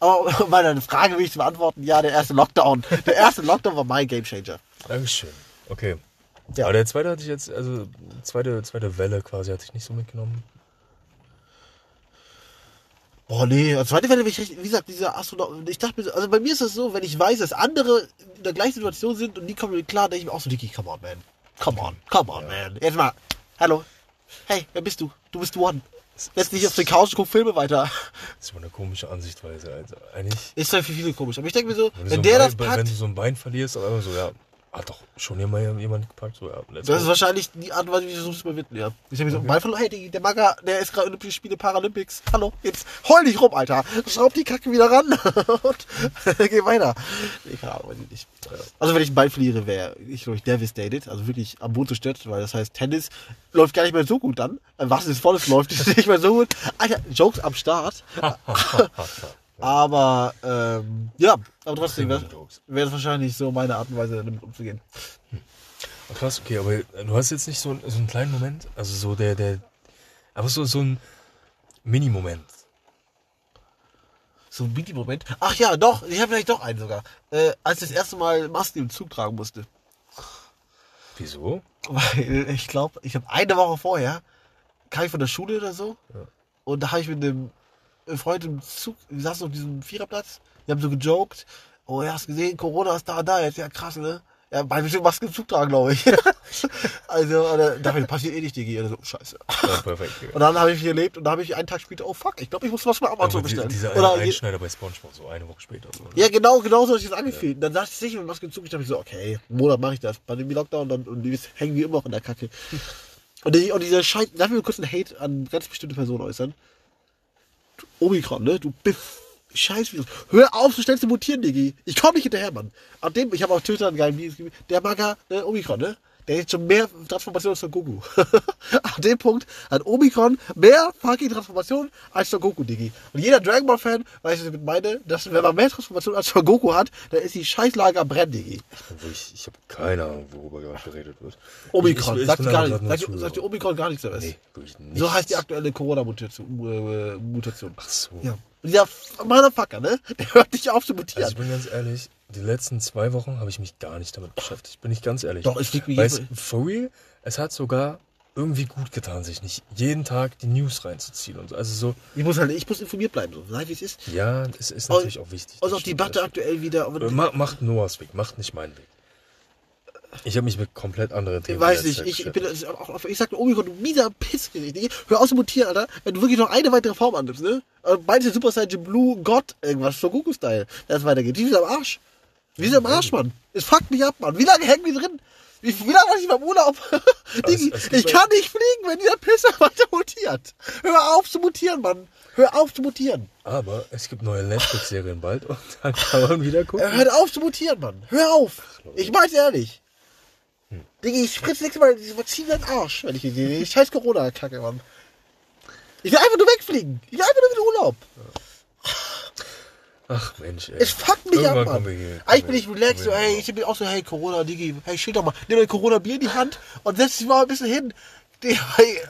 Aber um meine Frage will ich zu beantworten, ja, der erste Lockdown. Der erste Lockdown war mein Gamechanger. Dankeschön. Okay. Ja. Aber der zweite hatte ich jetzt, also zweite, zweite Welle quasi hatte ich nicht so mitgenommen. Boah, nee, als zweite Welle ich richtig, wie gesagt, dieser Astronaut, ich dachte mir so, also bei mir ist es so, wenn ich weiß, dass andere in der gleichen Situation sind und die kommen mir klar, denke ich mir auch so, Dicky, come on, man. Come on, come on, man. Jetzt mal, hallo. Hey, wer bist du? Du bist One. Setz dich auf die Couch und guck Filme weiter. Das ist immer eine komische Ansichtweise. Also eigentlich, Ist ja für viele komisch. Aber ich denke mir so, wenn, wenn so der Bein, das wenn packt, du so ein Bein verlierst, auf einmal so, ja, hat doch schon immer jemand gepackt. So, ja, das ist wahrscheinlich die Art und Weise, wie ich es überwinden, ja. Ich habe mir so, mein Verlust, hey, Diggi, der Maga, der ist gerade Olympische Spiele Paralympics. Hallo, jetzt heul nicht rum, Alter. Schraub die Kacke wieder ran und geh weiter. Nee, keine Ahnung, weiß ich nicht. Also wenn ich einen Ball verliere, wäre ich, glaube ich, devastated. Also wirklich am Boden zerstört, weil das heißt, Tennis läuft gar nicht mehr so gut dann. Was ist volles läuft nicht mehr so gut. Alter, Jokes am Start. Aber, ähm, ja, aber trotzdem wäre wär das wahrscheinlich so meine Art und Weise, damit umzugehen. Ah, Krass, okay, aber du hast jetzt nicht so, einen- so einen kleinen Moment, also so der, der, aber so, so ein Mini-Moment. So ein Mini-Moment. Ach ja, doch, ich habe vielleicht doch einen sogar. Äh, als ich das erste Mal Masken im Zug tragen musste. Wieso? Weil ich glaube, ich habe eine Woche vorher, kam ich von der Schule oder so. Und da habe ich mit einem äh, Freund im Zug, wir saßen auf diesem Viererplatz, wir haben so gejoked, oh ja, hast gesehen, Corona ist da, da, jetzt ja krass, ne? Ja, bei bestimmt Maske im Zug tragen, glaube ich. also, oder, passiert eh nicht, Digi. Also, scheiße. Ja, perfekt. Ja. Und dann habe ich gelebt und dann habe ich einen Tag später, oh fuck, ich glaube, ich muss was bei Amazon die, bestellen. dieser Oder Einschneider bei Spongebob, so eine Woche später. So. ja, genau, genau so hat sich das angefühlt. Und Dann dachte ich sicher mit Maske im Zug, ich dachte so, okay, einen Monat mache ich das. Pandemie-Lockdown und, und die hängen wie immer noch in der Kacke. Und, die, und dieser Scheiß, darf ich mir kurz einen Hate an ganz bestimmte Personen äußern? Omikron, ne? Du Biff. Scheiß Virus. Hör auf, so schnell zu mutieren, Digi. Ich komm nicht hinterher, Mann. An dem, ich habe auf Twitter einen geilen Video der Maga, ne, Omikron, ne? Der hat schon mehr Transformationen als der Goku. An dem Punkt hat Omikron mehr fucking Transformationen als der Goku, Digi. Und jeder Dragon Ball Fan weiß, was ich damit meine, dass wenn man mehr Transformationen als der Goku hat, dann ist die Scheißlage am Brennen, Digi. Ich, ich habe keine Ahnung, worüber gerade geredet wird. Omikron, Ich- ich- ich sagt gar nicht. Sagt, sagt dir Zuhörer. Omikron gar nichts mehr. Nee, wirklich nicht. So heißt die aktuelle Corona-Mutation. Äh, Mutation. Ach so. Ja. Und dieser Motherfucker, ne? Der hört nicht auf zu mutieren. Also ich bin ganz ehrlich, die letzten zwei Wochen habe ich mich gar nicht damit beschäftigt. Bin ich ganz ehrlich. Doch, es liegt mir Weil for real, es hat sogar irgendwie gut getan, sich nicht jeden Tag die News reinzuziehen und so. Also so, ich muss halt, ich muss informiert bleiben, so. Sei wie es ist. ja, es ist natürlich auch wichtig. Also das auch die Debatte aktuell wieder. Ma- Macht Noahs Weg, macht nicht meinen Weg. Ich habe mich mit komplett anderen ich Themen weiß die nicht, ich, ich bin, das auch, ich sag nur, Omikron, du mieser Pissgesicht. Hör aus zu mutieren, Alter. Wenn du wirklich noch eine weitere Form annimmst, ne? Äh, du Super Saiyan Blue Gott, irgendwas, so Goku-Style, es weitergeht. Die sind am Arsch. Wir sind am Arsch, Mann. Es fuckt mich ab, Mann. Wie lange hängen wir drin? Wie, wie lange war ich beim Urlaub? Digi, es gibt ich kann nicht fliegen, wenn dieser Pisser weiter mutiert. Hör auf zu mutieren, Mann. Hör auf zu mutieren. Aber es gibt neue Netflix-Serien bald und dann kann man wieder gucken. Hört auf zu mutieren, Mann. Hör auf. Ich mein's ehrlich. Diggi, ich spritze nächstes Mal diese Vakzine in den Arsch, wenn ich die sehe. Ich scheiß Corona-Kacke, Mann. Ich will einfach nur wegfliegen. Ich will einfach nur in den Urlaub. Ach Mensch, ey. Es fuckt mich Irgendwann ab, Mann. kommen wir hier- Eigentlich kommen bin ich relaxed, so, hier ich bin auch so, hey, Corona, Digi, hey, chill doch mal. Nimm dein Corona-Bier in die Hand und setz dich mal ein bisschen hin. Die,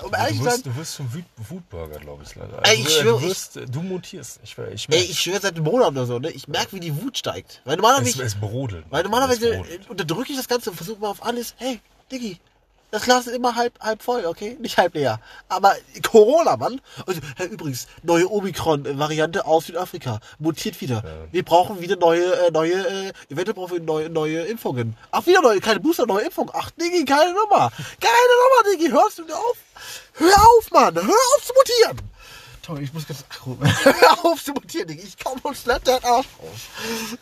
um ehrlich Du wirst, du wirst zum Wut Wutbürger, glaube ich, leider. Ey, ich Also, schwöre, du, wirst, du mutierst. Ich, ich ey, ich schwöre seit einem Monat oder so, ne, ich merke, wie die Wut steigt. Weil normalerweise, es, es brodelt. Weil Es normalerweise brodelt. unterdrücke ich das Ganze und versuche mal auf alles, hey, Diggi, das Glas ist immer halb, halb voll, okay? Nicht halb leer. Aber Corona, Mann. Und, hey, übrigens, neue Omikron-Variante aus Südafrika. Mutiert wieder. Wir brauchen wieder neue, äh, neue, äh, eventuell brauchen wir neue, neue Impfungen. Ach, wieder neue, keine Booster, neue Impfung. Ach, Diggi, keine Nummer. Keine Nummer, Diggi. Hörst du mir auf? Hör auf, Mann. Hör auf zu mutieren. Toll, ich muss ganz, ach, hör auf zu mutieren, Diggi. Ich komm und schlepp deinen Arsch.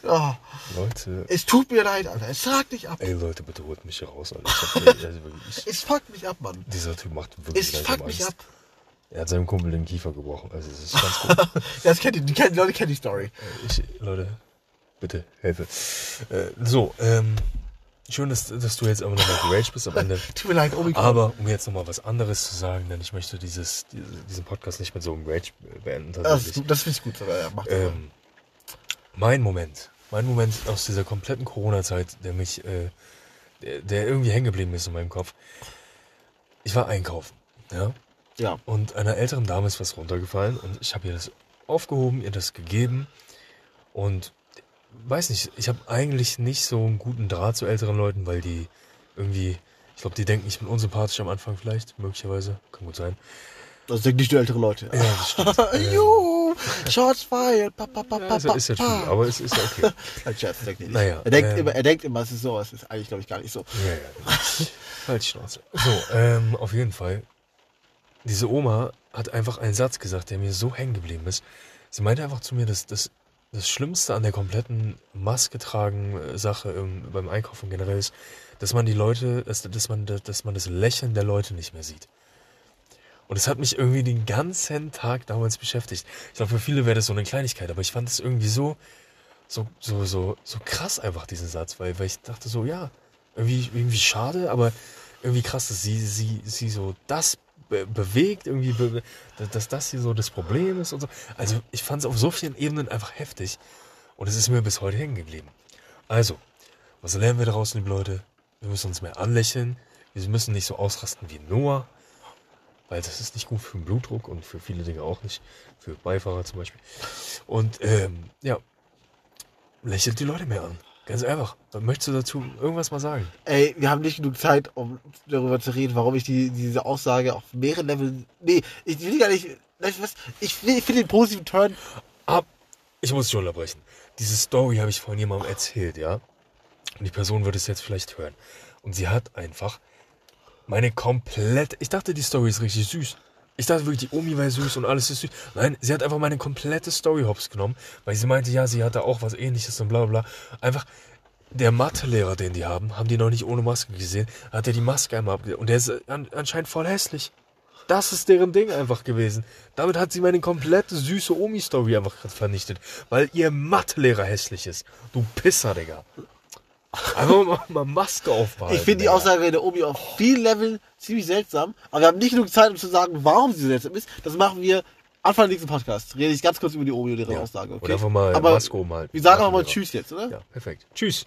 Ja. Leute, Es tut mir leid, Alter. Es fuckt mich ab. ey Leute, bitte holt mich hier raus, Alter. Ich hab, also wirklich, ich, Es fuckt mich ab, Mann. dieser Typ macht wirklich Es fuckt mich ab. Er hat seinem Kumpel den Kiefer gebrochen. Also es ist ganz gut. Das kennt ihr, die, die Leute kennen die Story. ich, Leute, bitte, Hilfe. Äh, so, ähm, schön, dass, dass du jetzt aber nochmal geraged bist am Ende. Tut mir leid, Omikron. Aber um jetzt nochmal was anderes zu sagen, denn ich möchte dieses, diese, diesen Podcast nicht mit so einem Rage beenden. das, das finde ich gut. sogar, Ja, macht das mal. Ähm, mein Moment, mein Moment aus dieser kompletten Corona-Zeit, der mich, äh, der, der irgendwie hängen geblieben ist in meinem Kopf. Ich war einkaufen, ja, ja. und einer älteren Dame ist was runtergefallen und ich habe ihr das aufgehoben, ihr das gegeben und weiß nicht, ich habe eigentlich nicht so einen guten Draht zu älteren Leuten, weil die irgendwie, ich glaube, die denken, ich bin unsympathisch am Anfang vielleicht, möglicherweise, kann gut sein. Das sind nicht nur ältere Leute. Ja, das stimmt. Ähm, Juhu, Shots fired. Pa, pa, pa, pa, ist, ja- ist ja true, aber es ist ja okay. Ein Scherz, denkt nicht. Naja, er, denkt ähm, immer, er denkt immer, es ist so, es ist eigentlich, glaube ich, gar nicht so. Ja, ja. Halt die Schnauze. So, ähm, auf jeden Fall. Diese Oma hat einfach einen Satz gesagt, der mir so hängen geblieben ist. Sie meinte einfach zu mir, dass das, das Schlimmste an der kompletten Maske tragen äh, Sache ähm, beim Einkaufen generell ist, dass man die Leute, dass, dass, man, dass man das Lächeln der Leute nicht mehr sieht. Und es hat mich irgendwie den ganzen Tag damals beschäftigt. Ich glaube, für viele wäre das so eine Kleinigkeit, aber ich fand es irgendwie so, so, so, so, so krass einfach, diesen Satz, weil, weil ich dachte so, ja, irgendwie, irgendwie schade, aber irgendwie krass, dass sie, sie, sie so das be bewegt, irgendwie, be dass das hier so das Problem ist und so. Also ich fand es auf so vielen Ebenen einfach heftig und es ist mir bis heute hängen geblieben. Also, was lernen wir daraus, liebe Leute? Wir müssen uns mehr anlächeln. Wir müssen nicht so ausrasten wie Noah, weil das ist nicht gut für den Blutdruck und für viele Dinge auch nicht. Für Beifahrer zum Beispiel. Und ähm, ja, lächelt die Leute mehr an. Ganz einfach. Möchtest du dazu irgendwas mal sagen? Ey, wir haben nicht genug Zeit, um darüber zu reden, warum ich die, diese Aussage auf mehreren Leveln. Nee, ich will gar nicht. Ich, ich finde ich finde den positiven Turn. Ab. Ich muss dich unterbrechen. Diese Story habe ich vorhin jemandem erzählt, ja? Und die Person wird es jetzt vielleicht hören. Und sie hat einfach meine komplette. Ich dachte, die Story ist richtig süß. Ich dachte wirklich, die Omi wäre süß und alles ist süß. Nein, sie hat einfach meine komplette Story hops genommen, weil sie meinte, ja, sie hatte auch was ähnliches und bla bla bla. Einfach, der Mathelehrer, den die haben, haben die noch nicht ohne Maske gesehen, hat er die Maske einmal abgelegt. Und der ist an, anscheinend voll hässlich. Das ist deren Ding einfach gewesen. Damit hat sie meine komplette süße Omi-Story einfach vernichtet. Weil ihr Mathelehrer hässlich ist. Du Pisser, Digga. Einfach mal, mal Maske aufbehalten. Ich finde die. Aussage der Omi auf vielen Leveln ziemlich seltsam. Aber wir haben nicht genug Zeit, um zu sagen, warum sie so seltsam ist. Das machen wir Anfang des nächsten Podcasts. Rede ich ganz kurz über die Omi und ihre Ja. Aussage. Okay? Oder einfach mal Aber Maske umhalten. wir sagen auch mal. Tschüss jetzt, oder? Ja, perfekt. Tschüss.